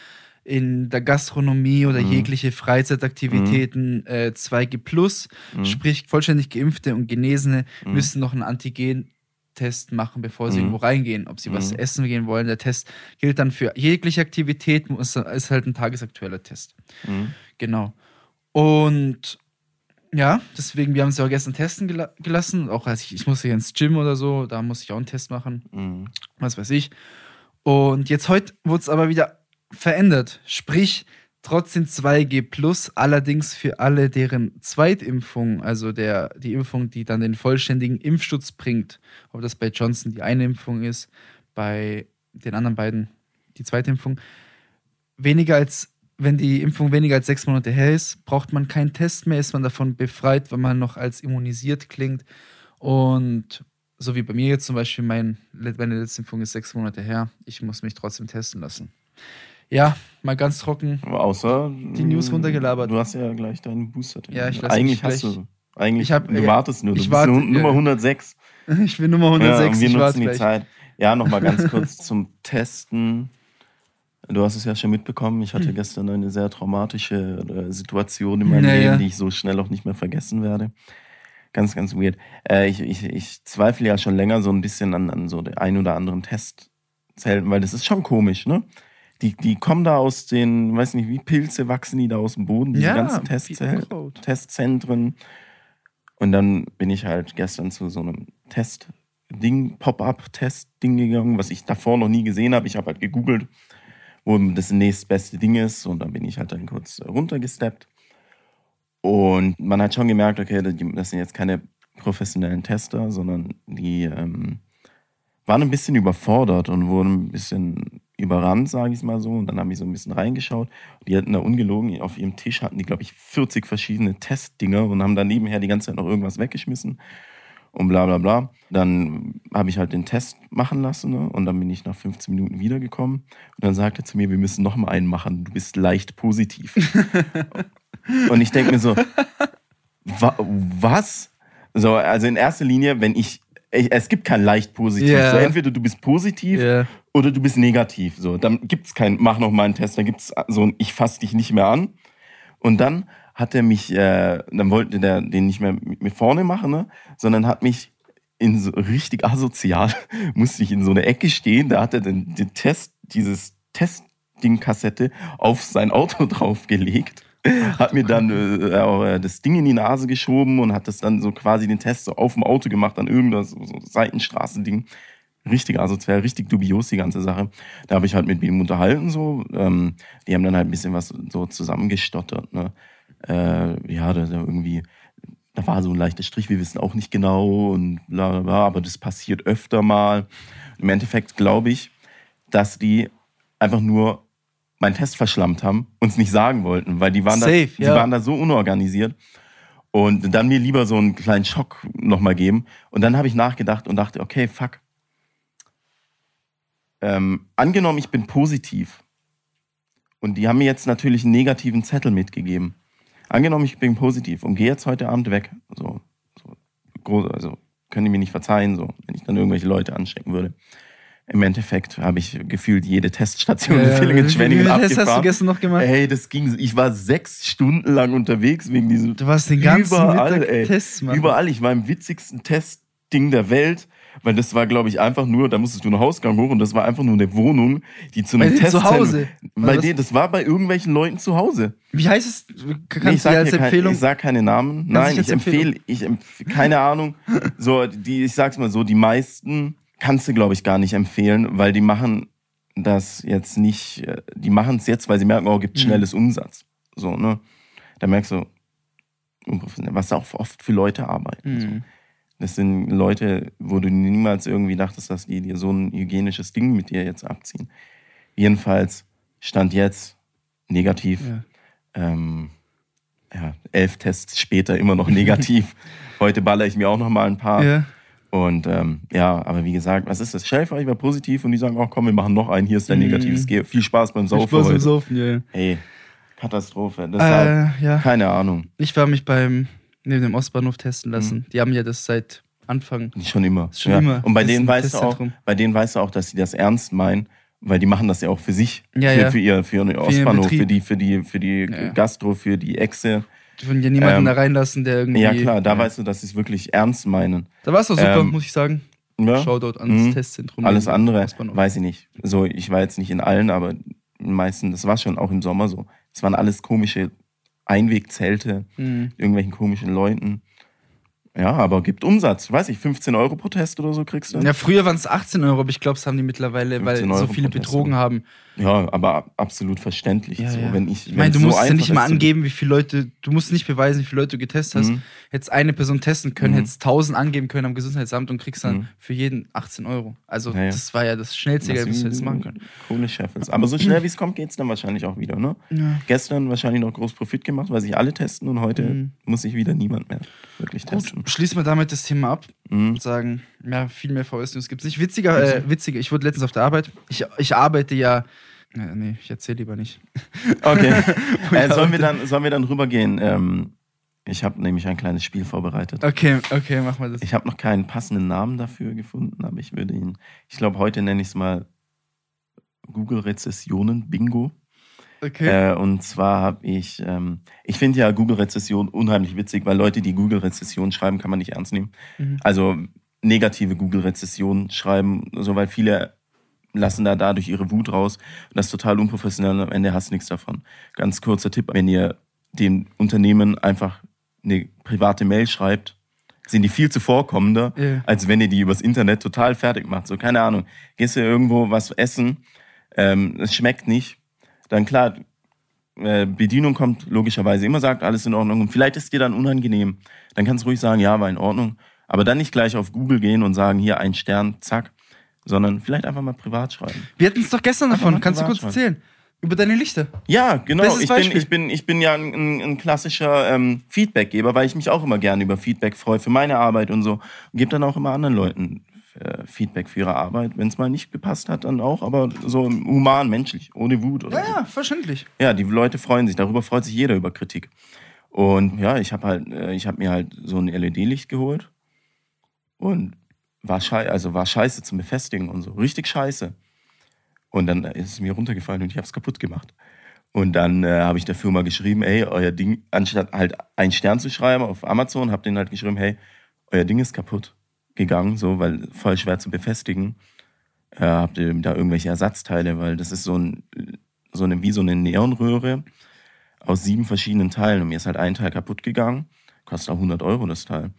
in der Gastronomie oder Mhm. jegliche Freizeitaktivitäten äh, 2G Plus, Mhm. sprich vollständig Geimpfte und Genesene Mhm. müssen noch einen Antigen-Test machen, bevor sie Mhm. irgendwo reingehen, ob sie was Mhm. essen gehen wollen. Der Test gilt dann für jegliche Aktivität, muss- ist halt ein tagesaktueller Test. Mhm. Genau. Und ja, deswegen, wir haben es ja auch gestern testen gela gelassen. Auch als ich, ich musste ja ins Gym oder so, da musste ich auch einen Test machen Mhm. was weiß ich. Und jetzt heute wurde es aber wieder verändert. Sprich, trotzdem 2G plus, allerdings für alle, deren Zweitimpfung, also der, die Impfung, die dann den vollständigen Impfschutz bringt, ob das bei Johnson die eine Impfung ist, bei den anderen beiden die zweite Impfung, weniger als, wenn die Impfung weniger als sechs Monate her ist, braucht man keinen Test mehr, ist man davon befreit, weil man noch als immunisiert klingt. Und so wie bei mir jetzt zum Beispiel, mein, meine letzte Impfung ist sechs Monate her. Ich muss mich trotzdem testen lassen. Ja, mal ganz trocken. Aber außer. Die News runtergelabert. Du hast ja gleich deinen Booster. Ja, ich lass Eigentlich mich hast gleich- du. Eigentlich, Ich hab- du ja, wartest nur. Du ich bist warte, ja, Nummer ja. 106. (laughs) Ich bin Nummer Ja, 106. und wir ich nutzen die gleich. Zeit. Ja, nochmal ganz (laughs) kurz zum Testen. Du hast es ja schon mitbekommen. Ich hatte gestern eine sehr traumatische äh, Situation in meinem Naja. Leben, die ich so schnell auch nicht mehr vergessen werde. Ganz, ganz weird. Äh, ich, ich, ich zweifle ja schon länger so ein bisschen an, an so den ein oder anderen Testzelten, weil das ist schon komisch, ne? Die, die kommen da aus den, weiß nicht, wie Pilze wachsen die da aus dem Boden, diese Ja, ganzen Testzel. Testzentren. Und dann bin ich halt gestern zu so einem Test-Ding, Pop-up-Test-Ding gegangen, was ich davor noch nie gesehen habe. Ich habe halt gegoogelt, wo das nächstbeste Ding ist. Und dann bin ich halt dann kurz runtergesteppt. Und man hat schon gemerkt, okay, das sind jetzt keine professionellen Tester, sondern die ähm, waren ein bisschen überfordert und wurden ein bisschen überrannt, sage ich mal so. Und dann habe ich so ein bisschen reingeschaut. Die hatten da ungelogen, auf ihrem Tisch hatten die, glaube ich, 40 verschiedene Testdinger und haben dann nebenher die ganze Zeit noch irgendwas weggeschmissen und bla bla bla. Dann habe ich halt den Test machen lassen ne? und dann bin ich nach 15 Minuten wiedergekommen und dann sagte er zu mir, wir müssen noch mal einen machen, du bist leicht positiv. (laughs) und ich denke mir so, wa was? So, also in erster Linie, wenn ich, ich es gibt kein leicht positiv. Ja. So, entweder du bist positiv Ja. Oder du bist negativ. So, dann gibt's kein, mach noch mal einen Test, dann gibt's so ein, ich fass dich nicht mehr an. Und dann hat er mich, äh, dann wollte der den nicht mehr mit mir vorne machen, ne? sondern hat mich in so richtig asozial, (laughs) musste ich in so eine Ecke stehen, da hat er den, den Test, dieses Testding-Kassette auf sein Auto (laughs) draufgelegt. hat mir dann äh, auch, äh, das Ding in die Nase geschoben und hat das dann so quasi den Test so auf dem Auto gemacht, an irgendeiner so, so Seitenstraßending. Richtig asozial, richtig dubios die ganze Sache. Da habe ich halt mit ihm unterhalten so. Ähm, die haben dann halt ein bisschen was so zusammengestottert. Ne? Äh, ja, da, da irgendwie, da war so ein leichter Strich, wir wissen auch nicht genau und bla bla bla, aber das passiert öfter mal. Im Endeffekt glaube ich, dass die einfach nur meinen Test verschlammt haben, uns nicht sagen wollten, weil die waren, Safe, da, die ja. waren da so unorganisiert. Und dann mir lieber so einen kleinen Schock nochmal geben. Und dann habe ich nachgedacht und dachte, okay, fuck. Ähm, angenommen, ich bin positiv. Und die haben mir jetzt natürlich einen negativen Zettel mitgegeben. Angenommen, ich bin positiv und gehe jetzt heute Abend weg. So, so groß, also können die mir nicht verzeihen, so, wenn ich dann irgendwelche Leute anstecken würde. Im Endeffekt habe ich gefühlt jede Teststation in Ja, Villingen-Schwenningen wie viele Tests hast du abgefahren. gestern noch gemacht? Ey, das ging, ich war sechs Stunden lang unterwegs wegen diesem Du warst den ganzen überall, Mittag ey. Tests machen. Überall. Ich war im witzigsten Testding der Welt, weil das war, glaube ich, einfach nur, da musstest du einen Hausgang hoch und das war einfach nur eine Wohnung, die zu Bei einem denen zu Testzentrum- Hause? Bei Oder denen, das war bei irgendwelchen Leuten zu Hause. Wie heißt es? Kannst Nee, ich du dir sag, als hier kein, Empfehlung? ich sag keine Namen. Nein, ich empfehle, ich empf keine Ahnung. So, die, ich sag's mal so, die meisten kannst du, glaube ich, gar nicht empfehlen, weil die machen das jetzt nicht, äh, die machen es jetzt, weil sie merken, oh, gibt Mhm. schnelles Umsatz. So, ne? Da merkst du, was auch oft für Leute arbeiten. So. Mhm. Das sind Leute, wo du niemals irgendwie dachtest, dass die dir so ein hygienisches Ding mit dir jetzt abziehen. Jedenfalls stand jetzt negativ. Ja. Ähm, ja, elf Tests später immer noch negativ. (laughs) Heute baller ich mir auch noch mal ein paar. Ja. Und ähm, ja, aber wie gesagt, was ist das? Vor, ich war positiv und die sagen, oh komm, wir machen noch einen, hier ist dein Mhm. negatives. Geh- Viel Spaß beim Viel Saufen Spaß beim heute. Saufen, ja, ja. Ey, Katastrophe. Deshalb, Äh, ja. keine Ahnung. Ich war mich beim neben dem Ostbahnhof testen Mhm. lassen. Die haben ja das seit Anfang. Schon immer. Schon immer. Und bei denen weißt du auch, bei denen weißt du auch, dass sie das ernst meinen, weil die machen das ja auch für sich. Ja, für, ja. für ihr, für ihren Ostbahnhof, Betrieb. für die, für die, für die Ja, ja. Gastro, für die Echse. Die würden ja niemanden Ähm, da reinlassen, der irgendwie. Ja klar, da ja. weißt du, dass sie es wirklich ernst meinen. Da war es doch super, Ähm, muss ich sagen. Ja? Shoutout ans Mhm. Testzentrum. Alles andere weiß ich nicht. So, ich war jetzt nicht in allen, aber in den meisten, das war schon auch im Sommer so. Es waren alles komische Einwegzelte, Mhm. irgendwelchen komischen Leuten. Ja, aber gibt Umsatz. Weiß ich, 15 Euro pro Test oder so kriegst du. Ja, früher waren es 18 Euro, aber ich glaube, es haben die mittlerweile, weil 15 so Euro viele betrogen haben. Ja, aber ab- absolut verständlich. Ja, so, ja. Wenn ich, Ich meine, du wenn es musst so ja nicht mal angeben, wie viele Leute, du musst nicht beweisen, wie viele Leute du getestet hast. Mhm. Jetzt eine Person testen können, Mhm. hättest 1000 angeben können am Gesundheitsamt und kriegst dann Mhm. für jeden 18 Euro. Also, Ja, das war ja das schnellste Geld, was du jetzt machen können. Coole Scheffels. Aber so schnell wie es kommt, geht es dann wahrscheinlich auch wieder. Ne? Gestern wahrscheinlich noch groß Profit gemacht, weil sich alle testen und heute Mhm. muss sich wieder niemand mehr wirklich testen. Gut, schließen wir damit das Thema ab Mhm. und sagen, ja, viel mehr VS-News gibt es nicht. Witziger, äh, witziger, ich wurde letztens auf der Arbeit. Ich, ich arbeite ja. Äh, nee, ich erzähle lieber nicht. (laughs) Okay. (laughs) Äh, sollen, wir dann, sollen wir dann rübergehen? Ähm, ich habe nämlich ein kleines Spiel vorbereitet. Okay, okay, mach mal das. Ich habe noch keinen passenden Namen dafür gefunden, aber ich würde ihn, ich glaube, heute nenne ich es mal Google-Rezessionen-Bingo. Okay. Äh, und zwar habe ich, ähm, ich finde ja Google-Rezession unheimlich witzig, weil Leute, die Google-Rezession schreiben, kann man nicht ernst nehmen. Mhm. Also negative Google-Rezession schreiben, so weil viele lassen da dadurch ihre Wut raus. Und das ist total unprofessionell und am Ende hast du nichts davon. Ganz kurzer Tipp, wenn ihr dem Unternehmen einfach eine private Mail schreibt, sind die viel zuvorkommender, Ja. als wenn ihr die übers Internet total fertig macht. So, keine Ahnung, gehst du irgendwo was essen, ähm, es schmeckt nicht, dann klar, äh, Bedienung kommt logischerweise immer, sagt, alles in Ordnung. Und vielleicht ist dir dann unangenehm. Dann kannst du ruhig sagen, ja, war in Ordnung. Aber dann nicht gleich auf Google gehen und sagen, hier ein Stern, zack, sondern vielleicht einfach mal privat schreiben. Wir hatten es doch gestern Einfach davon. Kannst du kurz erzählen? Über deine Lichter. Ja, genau. Ich bin, ich, bin, ich bin ja ein, ein, klassischer ähm, Feedbackgeber, weil ich mich auch immer gerne über Feedback freue für meine Arbeit und so. Und gebe dann auch immer anderen Leuten Feedback für ihre Arbeit. Wenn es mal nicht gepasst hat, dann auch, aber so human, menschlich, ohne Wut oder Ja, so. ja, verständlich. Ja, die Leute freuen sich. Darüber freut sich jeder über Kritik. Und ja, ich habe halt, äh, ich habe mir halt so ein LED-Licht geholt und war scheiße, also war scheiße zum Befestigen und so, richtig scheiße. Und dann ist es mir runtergefallen und ich habe es kaputt gemacht. Und dann äh, habe ich der Firma geschrieben, ey, euer Ding, anstatt halt einen Stern zu schreiben auf Amazon, habe denen halt geschrieben, hey, euer Ding ist kaputt gegangen, so, weil voll schwer zu befestigen. Äh, habt ihr da irgendwelche Ersatzteile, weil das ist so ein, so eine, wie so eine Neonröhre aus sieben verschiedenen Teilen und mir ist halt ein Teil kaputt gegangen. Kostet auch 100 Euro das Teil.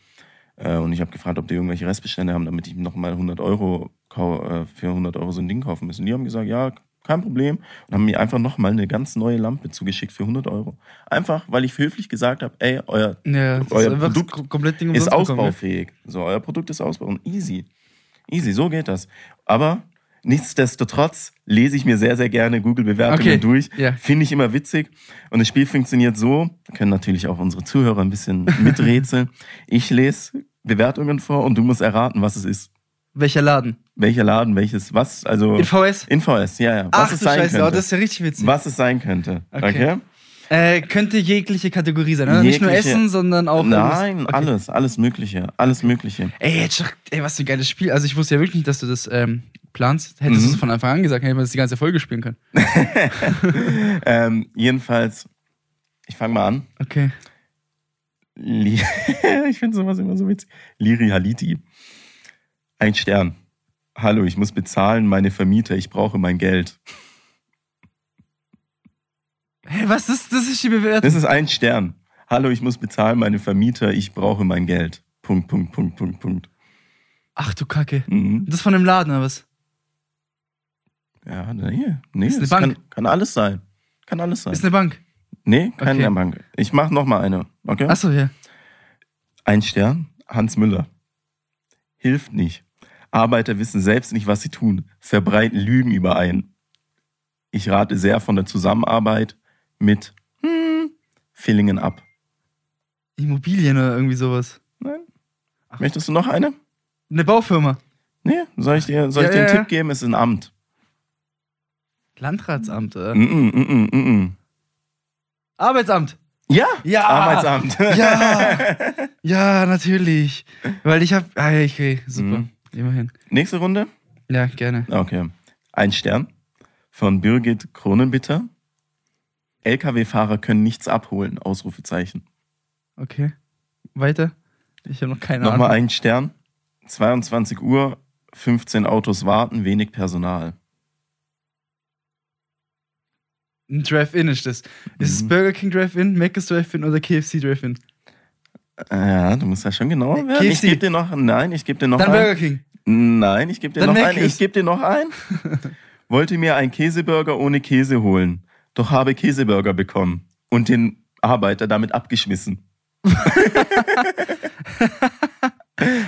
Äh, und ich habe gefragt, ob die irgendwelche Restbestände haben, damit ich nochmal 100 Euro äh, für 100 Euro so ein Ding kaufen müssen. Die haben gesagt, ja, kein Problem. Und haben mir einfach nochmal eine ganz neue Lampe zugeschickt für 100 Euro. Einfach, weil ich höflich gesagt habe, ey, euer Ja, Euer Produkt das komplett Ding ist bekommen, ne? ausbaufähig. So, euer Produkt ist ausbau und easy. Easy, so geht das. Aber nichtsdestotrotz lese ich mir sehr, sehr gerne Google-Bewertungen Okay, durch. ja. Finde ich immer witzig. Und das Spiel funktioniert so, können natürlich auch unsere Zuhörer ein bisschen miträtseln. (laughs) ich lese Bewertungen vor und du musst erraten, was es ist. Welcher Laden? Welcher Laden, welches, was, also In VS? in VS, ja, ja. Was Ach es sein Scheiße, oh, könnte. das ist ja richtig witzig. was es sein könnte. Okay. Okay? Äh, könnte jegliche Kategorie sein. Ne? Nicht nur Jegliche- Essen, sondern auch. Nein, Okay. alles, alles Mögliche. Alles Mögliche. Ey, jetzt, ey, was für ein geiles Spiel. Also ich wusste ja wirklich nicht, dass du das ähm, planst. Hättest Mhm. du es von Anfang an gesagt, hätten wir das die ganze Folge spielen können. (laughs) ähm, jedenfalls, ich fange mal an. Okay. (laughs) Ich finde sowas immer so witzig. Liri Haliti. Ein Stern. Hallo, ich muss bezahlen, meine Vermieter, ich brauche mein Geld. Hä, was ist das? Ist die Bewertung? Das ist ein Stern. Hallo, ich muss bezahlen, meine Vermieter, ich brauche mein Geld. Punkt, Punkt, Punkt, Punkt, Punkt. Ach du Kacke. Mhm. Das ist von dem Laden, oder was? Ja, nee, nee, Ist eine das Bank. Kann, kann alles sein. Kann alles sein. Ist eine Bank. nee, keine Okay. Bank. Ich mache noch mal eine, okay? Achso, ja. Ein Stern, Hans Müller. Hilft nicht. Arbeiter wissen selbst nicht, was sie tun, verbreiten Lügen über einen. Ich rate sehr von der Zusammenarbeit mit hm, Fillingen ab. Immobilien oder irgendwie sowas. Nein? Ach. Möchtest du noch eine? Eine Baufirma. Nee, soll ich dir, soll ich Ja, dir einen ja, ja. Tipp geben? Es ist ein Amt. Landratsamt, oder? Mm -mm, mm. Arbeitsamt. Ja, Ja. Arbeitsamt. Ja. (laughs) Ja, natürlich. Weil ich hab. Ah, ja, okay, super. Mhm. Immerhin. Nächste Runde. Ja, gerne. Okay. Ein Stern von Birgit Kronenbitter. LKW-Fahrer können nichts abholen. Ausrufezeichen. Okay. Weiter. Ich habe noch keine Nochmal Ahnung. ein Stern. 22 Uhr, 15 Autos warten, wenig Personal. Ein Drive-In ist das. Ist es Mhm. Burger King Drive-In, Mc's Drive-In oder KFC Drive-In? Ja, du musst ja schon genauer werden. Ich gebe dir noch, nein, ich gebe dir noch Dann ein. Burger King. Nein, ich gebe dir Dann noch ein. Mc's. Ich gebe dir noch ein. (laughs) Wollte mir einen Käseburger ohne Käse holen, doch habe Käseburger bekommen und den Arbeiter damit abgeschmissen. (laughs)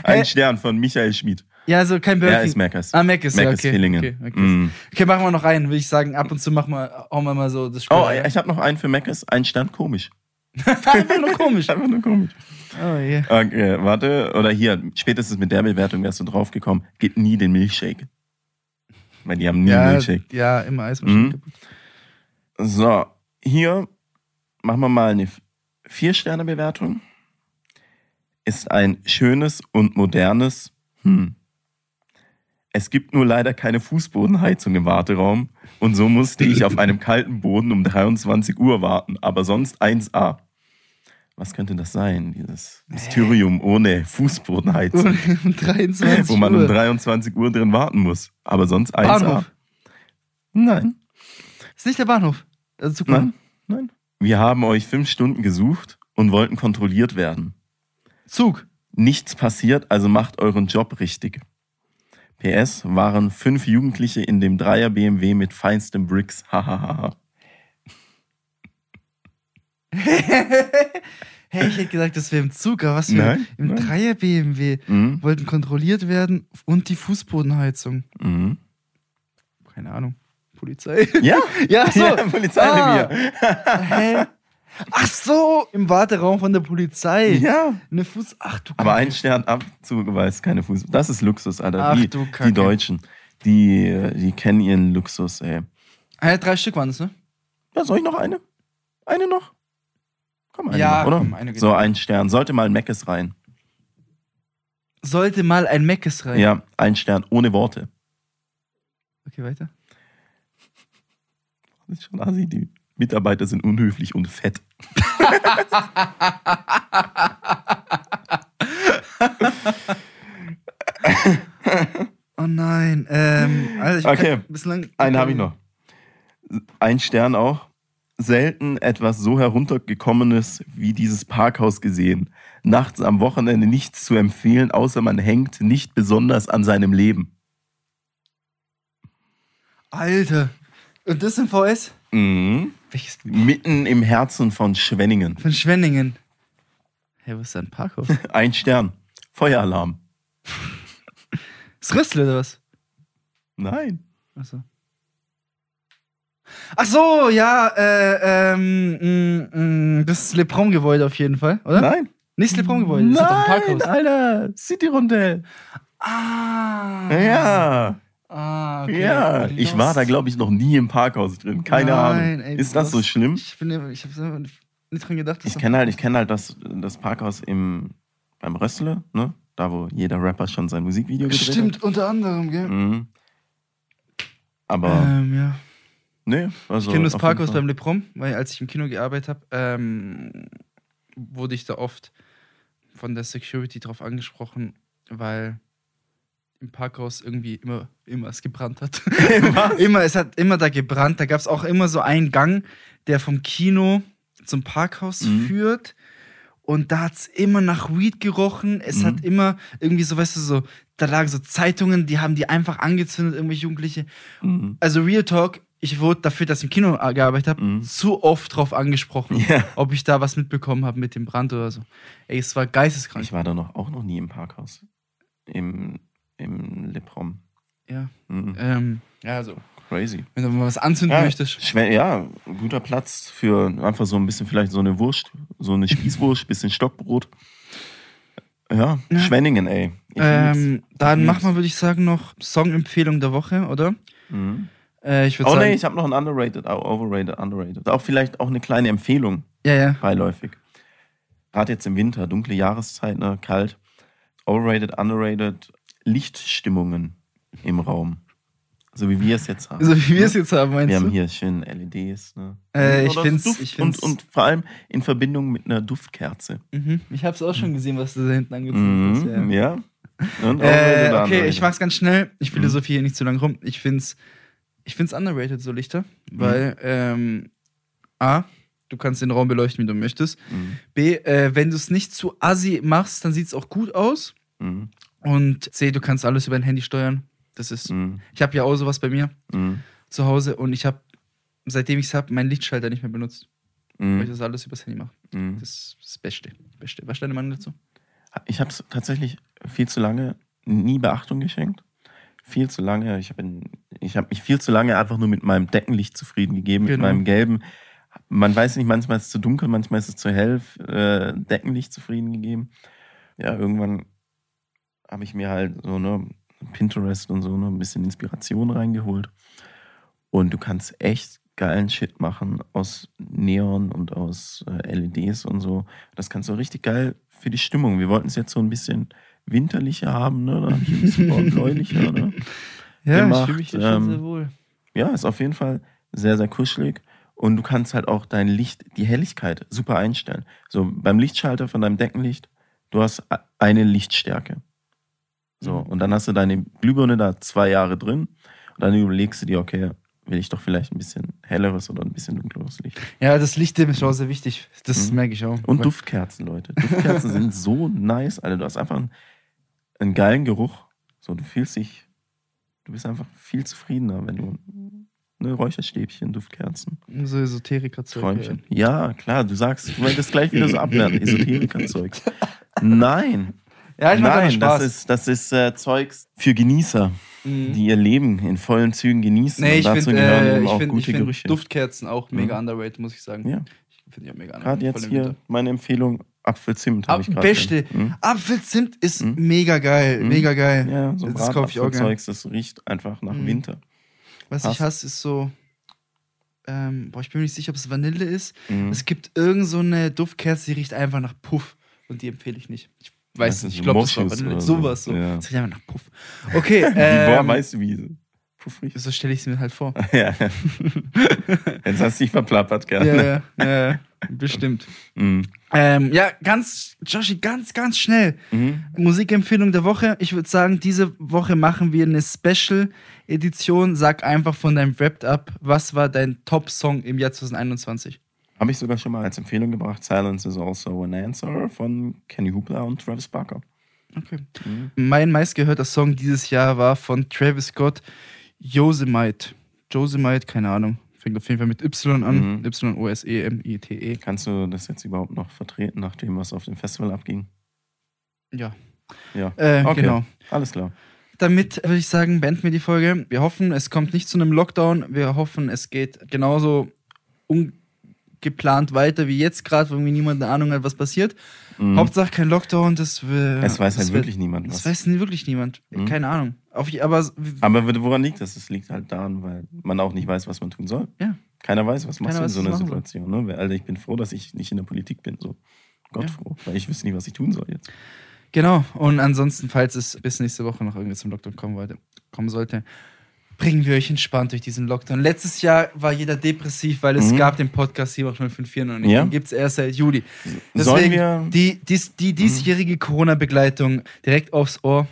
ein? Stern von Michael Schmid. Ja, also kein Burger Er King. ist Meckers. Ah, ja, Meckers okay. Villingen. Okay, okay. Mm. okay, machen wir noch einen, würde ich sagen. Ab und zu machen wir, hauen wir mal so das Spiel. Oh, rein. ich habe noch einen für Meckers. Ein Stern komisch. (laughs) Einfach nur komisch. Einfach nur komisch. Oh, yeah. Okay, warte. Oder hier, spätestens mit der Bewertung wärst du draufgekommen. Gib nie den Milchshake. Weil die haben nie Ja, Milchshake. ja, immer Eismaschine Mhm. So, hier machen wir mal eine Vier-Sterne-Bewertung. Ist ein schönes und modernes, hm, Es gibt nur leider keine Fußbodenheizung im Warteraum und so musste ich auf einem kalten Boden um 23 Uhr warten, aber sonst 1A. Was könnte das sein, dieses Mysterium ohne Fußbodenheizung, Um 23 (laughs) wo man Uhr. um 23 Uhr drin warten muss, aber sonst 1A? Bahnhof. Nein, Ist nicht der Bahnhof. Also Zug nein, nein. Wir haben euch fünf Stunden gesucht und wollten kontrolliert werden. Zug. Nichts passiert, also macht euren Job richtig. PS waren fünf Jugendliche in dem Dreier BMW mit feinstem Bricks. Hahaha. (laughs) hey, ich hätte gesagt, das wäre im Zug, aber was für Nein, im nein. Dreier BMW mhm. wollten kontrolliert werden und die Fußbodenheizung. Mhm. Keine Ahnung. Polizei. Ja, (laughs) Ja, so. ja, Polizeirevier. Hä? Ach so, im Warteraum von der Polizei. Ja. Eine Fuß. Ach du Aber Kacke. ein Stern abzuweist, keine Fuß. Das ist Luxus, Alter. Ach die, du Kacke. die Deutschen, die, die kennen ihren Luxus, ey. Ah, ja, drei Stück waren es, ne? Ja, soll ich noch eine? Eine noch? Komm, eine Ja, oder? komm, eine so, ein Stern. Sollte mal ein Meckes rein. Sollte mal ein Meckes rein. Ja, ein Stern, ohne Worte. Okay, weiter. Das ist schon assi. Die Mitarbeiter sind unhöflich und fett. (laughs) Oh nein. Ähm, also ich Okay, bislang. Einen habe ich noch. Ein Stern auch. Selten etwas so heruntergekommenes wie dieses Parkhaus gesehen. Nachts am Wochenende nichts zu empfehlen, außer man hängt nicht besonders an seinem Leben. Alter. Und das im VS? Mhm. Welches? Mitten im Herzen von Schwenningen. Von Schwenningen. Hey, wo ist da ein Parkhaus? (laughs) Ein Stern. Feueralarm. Das Rüssel oder was? Nein. Achso. Ach so, ja, äh, ähm, mh, mh, das Leprom-Gebäude auf jeden Fall, oder? Nein. Nicht das Leprom-Gebäude, das ist doch ein Nein, Parkhaus. Alter. City Rondell. Ah. Ja. Ah, okay. Ja. Ich war da, glaube ich, noch nie im Parkhaus drin. Keine Nein, Ahnung. ey, Ist das so schlimm? Ich bin, ich immer nicht dran gedacht, Ich kenne halt, ich kenne halt das, das Parkhaus im, beim Rössle, ne? Da, wo jeder Rapper schon sein Musikvideo gedreht Stimmt, unter anderem, gell? hat. Mhm. Aber, Ähm, ja. Ne, also. Ich kenne das Parkhaus beim Leprom, weil als ich im Kino gearbeitet habe, ähm, wurde ich da oft von der Security drauf angesprochen, weil im Parkhaus irgendwie immer, immer es gebrannt hat. (laughs) (laughs) Immer, es hat immer da gebrannt. Da gab es auch immer so einen Gang, der vom Kino zum Parkhaus Mhm. führt. Und da hat es immer nach Weed gerochen. Es Mhm. hat immer irgendwie so, weißt du, so, da lagen so Zeitungen, die haben die einfach angezündet, irgendwelche Jugendliche Mhm. also Real Talk, ich wurde dafür, dass ich im Kino gearbeitet habe, Mhm. zu oft drauf angesprochen, Ja. ob ich da was mitbekommen habe mit dem Brand oder so. Ey, es war geisteskrank. Ich war da noch, auch noch nie im Parkhaus. Im, im Leprom. ja. Mhm. Ähm, ja, so. Crazy. Wenn du mal was anzünden Ja, möchtest. Schwe ja, guter Platz für einfach so ein bisschen vielleicht so eine Wurst, so eine Spießwurst, (laughs) bisschen Stockbrot. Ja, Ja. Schwenningen, ey. Ähm, dann machen wir, würde ich sagen, noch Song-Empfehlung der Woche, oder? Mhm. Äh, ich würde Oh sagen. nee, ich habe noch ein underrated, auch overrated, underrated. Auch vielleicht auch eine kleine Empfehlung, ja, ja. beiläufig. Gerade jetzt im Winter, dunkle Jahreszeit, ne, kalt. Overrated, underrated, Lichtstimmungen im Raum. So wie wir es jetzt haben. So wie wir es jetzt haben, meinst wir du? haben hier schön LEDs. Ne? Äh, ich ich find's- und, und vor allem in Verbindung mit einer Duftkerze. Mhm. Ich habe es auch schon gesehen, was du da hinten angezündet hast. Mhm, ja. Und Äh, okay, ich mach's ganz schnell. Ich Mhm. philosophiere hier nicht zu lange rum. Ich find's, ich find's underrated, so Lichter. Mhm. Weil, ähm, A, du kannst den Raum beleuchten, wie du möchtest. Mhm. B, äh, wenn du es nicht zu assi machst, dann sieht's auch gut aus. Mhm. Und C, du kannst alles über dein Handy steuern. Das ist, Mhm. ich habe ja auch sowas bei mir Mhm. zu Hause und ich habe, seitdem ich es habe, meinen Lichtschalter nicht mehr benutzt. Weil ich das alles übers Handy mache. Das ist das Beste. Beste. Was ist deine Meinung dazu? Ich habe es tatsächlich viel zu lange nie Beachtung geschenkt. Viel zu lange. Ich habe hab mich viel zu lange einfach nur mit meinem Deckenlicht zufrieden gegeben, mit Genau. meinem gelben. Man weiß nicht, manchmal ist es zu dunkel, manchmal ist es zu hell. Äh, Deckenlicht zufrieden gegeben. Ja, irgendwann habe ich mir halt so ne Pinterest und so ne, ein bisschen Inspiration reingeholt. Und du kannst echt geilen Shit machen aus Neon und aus äh, LEDs und so. Das kannst du richtig geil für die Stimmung. Wir wollten es jetzt so ein bisschen winterliche haben, ne? Dann hab ich ein bisschen (laughs) bläulicher, ne? Ja, gemacht, ich fühle mich hier schon ähm, sehr wohl. Ja, ist auf jeden Fall sehr, sehr kuschelig. Und du kannst halt auch dein Licht, die Helligkeit super einstellen. So beim Lichtschalter von deinem Deckenlicht, du hast eine Lichtstärke. So, Mhm. und dann hast du deine Glühbirne da zwei Jahre drin. Und dann überlegst du dir, okay, will ich doch vielleicht ein bisschen helleres oder ein bisschen dunkleres Licht. Ja, das Licht ist auch sehr wichtig. Das Mhm. merke ich auch. Und Duftkerzen, Leute. Duftkerzen sind so (laughs) nice, Alter. Du hast einfach einen, einen geilen Geruch. So, du fühlst dich, du bist einfach viel zufriedener, wenn du ne, Räucherstäbchen, Duftkerzen, So Esoteriker-Zeug. Träumchen. Ja, klar, du sagst, du wolltest gleich wieder so abwerten, (laughs) Esoteriker-Zeug. Nein, Ja, ich nein, Spaß. das ist, das ist äh, Zeugs für Genießer, Mhm. die ihr Leben in vollen Zügen genießen. Nee, Und ich finde gehören äh, eben ich auch find, gute ich find Gerüche. Duftkerzen auch mega Mhm. underrated, muss ich sagen. Ja. Finde ich auch mega underrated. Gerade jetzt hier meine Empfehlung, Apfelzimt. hab Ab, ich grad beste. Mhm. Apfelzimt ist Mhm. mega geil. Mhm. Mega geil. Ja, so Das kaufe ich auch gerne. Das riecht einfach nach Mhm. Winter. Was Passt. ich hasse, ist so. Ähm, boah, ich bin mir nicht sicher, ob es Vanille ist. Mhm. Es gibt irgend so eine Duftkerze, die riecht einfach nach Puff. Und die empfehle ich nicht. Ich weiß Das nicht, ich glaube, das war Vanille. so. Sowas so. Ja. Das riecht einfach nach Puff. Okay, (laughs) ähm, weißt du, wie Puff riecht? so stelle ich es mir halt vor. (laughs) ja. Jetzt hast du dich verplappert, gerne. ja, ja, ja, bestimmt. Mhm. Ähm, ja, ganz, Joshi, ganz, ganz schnell. Mhm. Musikempfehlung der Woche. Ich würde sagen, diese Woche machen wir eine Special-Edition. Sag einfach von deinem Wrapped-Up, was war dein Top-Song im Jahr 2021? Habe ich sogar schon mal als Empfehlung gebracht. Silence is also an answer von Kenny Hoopla und Travis Barker. Okay. Mhm. Mein meistgehörter Song dieses Jahr war von Travis Scott, Yosemite. Yosemite, keine Ahnung. Fängt auf jeden Fall mit Y an. Mhm. Y-O-S-E-M-I-T-E. Kannst du das jetzt überhaupt noch vertreten, nachdem was auf dem Festival abging? Ja. Ja. Äh, Okay. Genau. Alles klar. Damit würde ich sagen, beenden wir die Folge. Wir hoffen, es kommt nicht zu einem Lockdown. Wir hoffen, es geht genauso ungeplant weiter wie jetzt gerade, wo irgendwie niemand eine Ahnung hat, was passiert. Mhm. Hauptsache kein Lockdown, das wir, es weiß halt wirklich niemand Das was. weiß nie- wirklich niemand. Mhm. Keine Ahnung. Auf, aber Aber woran liegt das? Es liegt halt daran, weil man auch nicht weiß, was man tun soll. Ja. Keiner weiß, was machst Keiner du in so einer. Situation. Ne? Alter, ich bin froh, dass ich nicht in der Politik bin. So. Gott Ja. froh. Weil ich wüsste nicht, was ich tun soll jetzt. Genau. Und ansonsten, falls es bis nächste Woche noch irgendwie zum Lockdown kommen, wollte, kommen sollte, bringen wir euch entspannt durch diesen Lockdown. Letztes Jahr war jeder depressiv, weil es Mhm. gab den Podcast 78054 noch nicht. Ja. Den gibt es erst seit Juli. Sollen Deswegen wir. Mhm. die, dies, die diesjährige Corona-Begleitung direkt aufs Ohr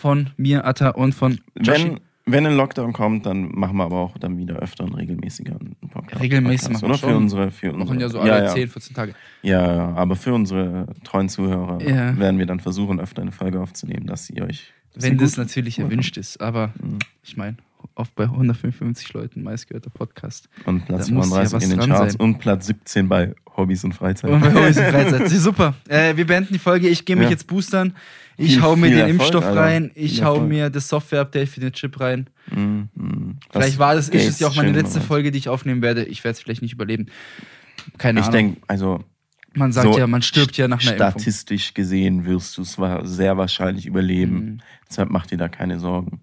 von mir, Atta und von Joshi. Wenn, wenn ein Lockdown kommt, dann machen wir aber auch dann wieder öfter und regelmäßiger einen Podcast. Regelmäßig Podcast, machen wir oder? Für schon. unsere, für unsere, machen ja so alle ja, ja. 10, 14 Tage. ja, ja, aber für unsere treuen Zuhörer Ja. werden wir dann versuchen, öfter eine Folge aufzunehmen, dass sie euch. dass Wenn sie das natürlich erwünscht ist. Aber Mhm. ich meine, oft bei 155 Leuten meistgehörter Podcast. Und Platz Da muss ja 35 was in den Charts sein. und Platz 17 bei Hobbys und Freizeit. Und bei Hobbys und (laughs) Freizeit. Super. Äh, wir beenden die Folge. Ich gehe mich Ja. jetzt boostern. Ich Viel- hau mir den Erfolg, Impfstoff Alter. rein. Ich Viel hau Erfolg. mir das Software-Update für den Chip rein. Mhm, mhm. Vielleicht war das, ist es ja auch meine letzte. Folge, die ich aufnehmen werde. Ich werde es vielleicht nicht überleben. Keine Ich Ahnung. denke, also man sagt so ja, man stirbt ja nach einer Impfung. statistisch gesehen wirst du es sehr wahrscheinlich überleben. Mhm. Deshalb mach dir da keine Sorgen.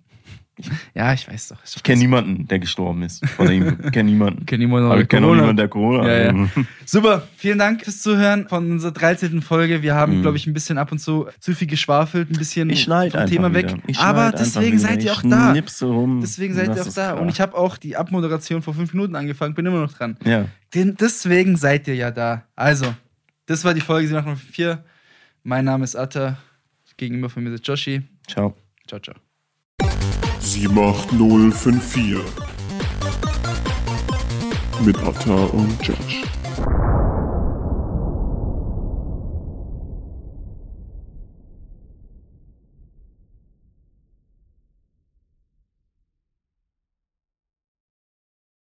Ja, ich weiß doch. Ich kenne niemanden, der gestorben ist von Impfung. Ich kenne niemanden. (laughs) Kenn niemanden, Aber ich kenne auch niemanden, der Corona Ja, ja. (laughs) Super, vielen Dank fürs Zuhören von unserer 13. Folge. Wir haben, Mhm. glaube ich, ein bisschen ab und zu zu viel geschwafelt, ein bisschen Ich vom Thema weg. Ich Aber deswegen seid ihr auch ich da. Rum. Deswegen seid ihr auch da. klar. Und ich habe auch die Abmoderation vor fünf Minuten angefangen, bin immer noch dran. Ja. Den, deswegen seid ihr ja da. Also, das war die Folge 704. Mein Name ist Atta. Gegenüber von mir ist Joshi. Ciao. Ciao, ciao. 78054 mit Atta und Judge.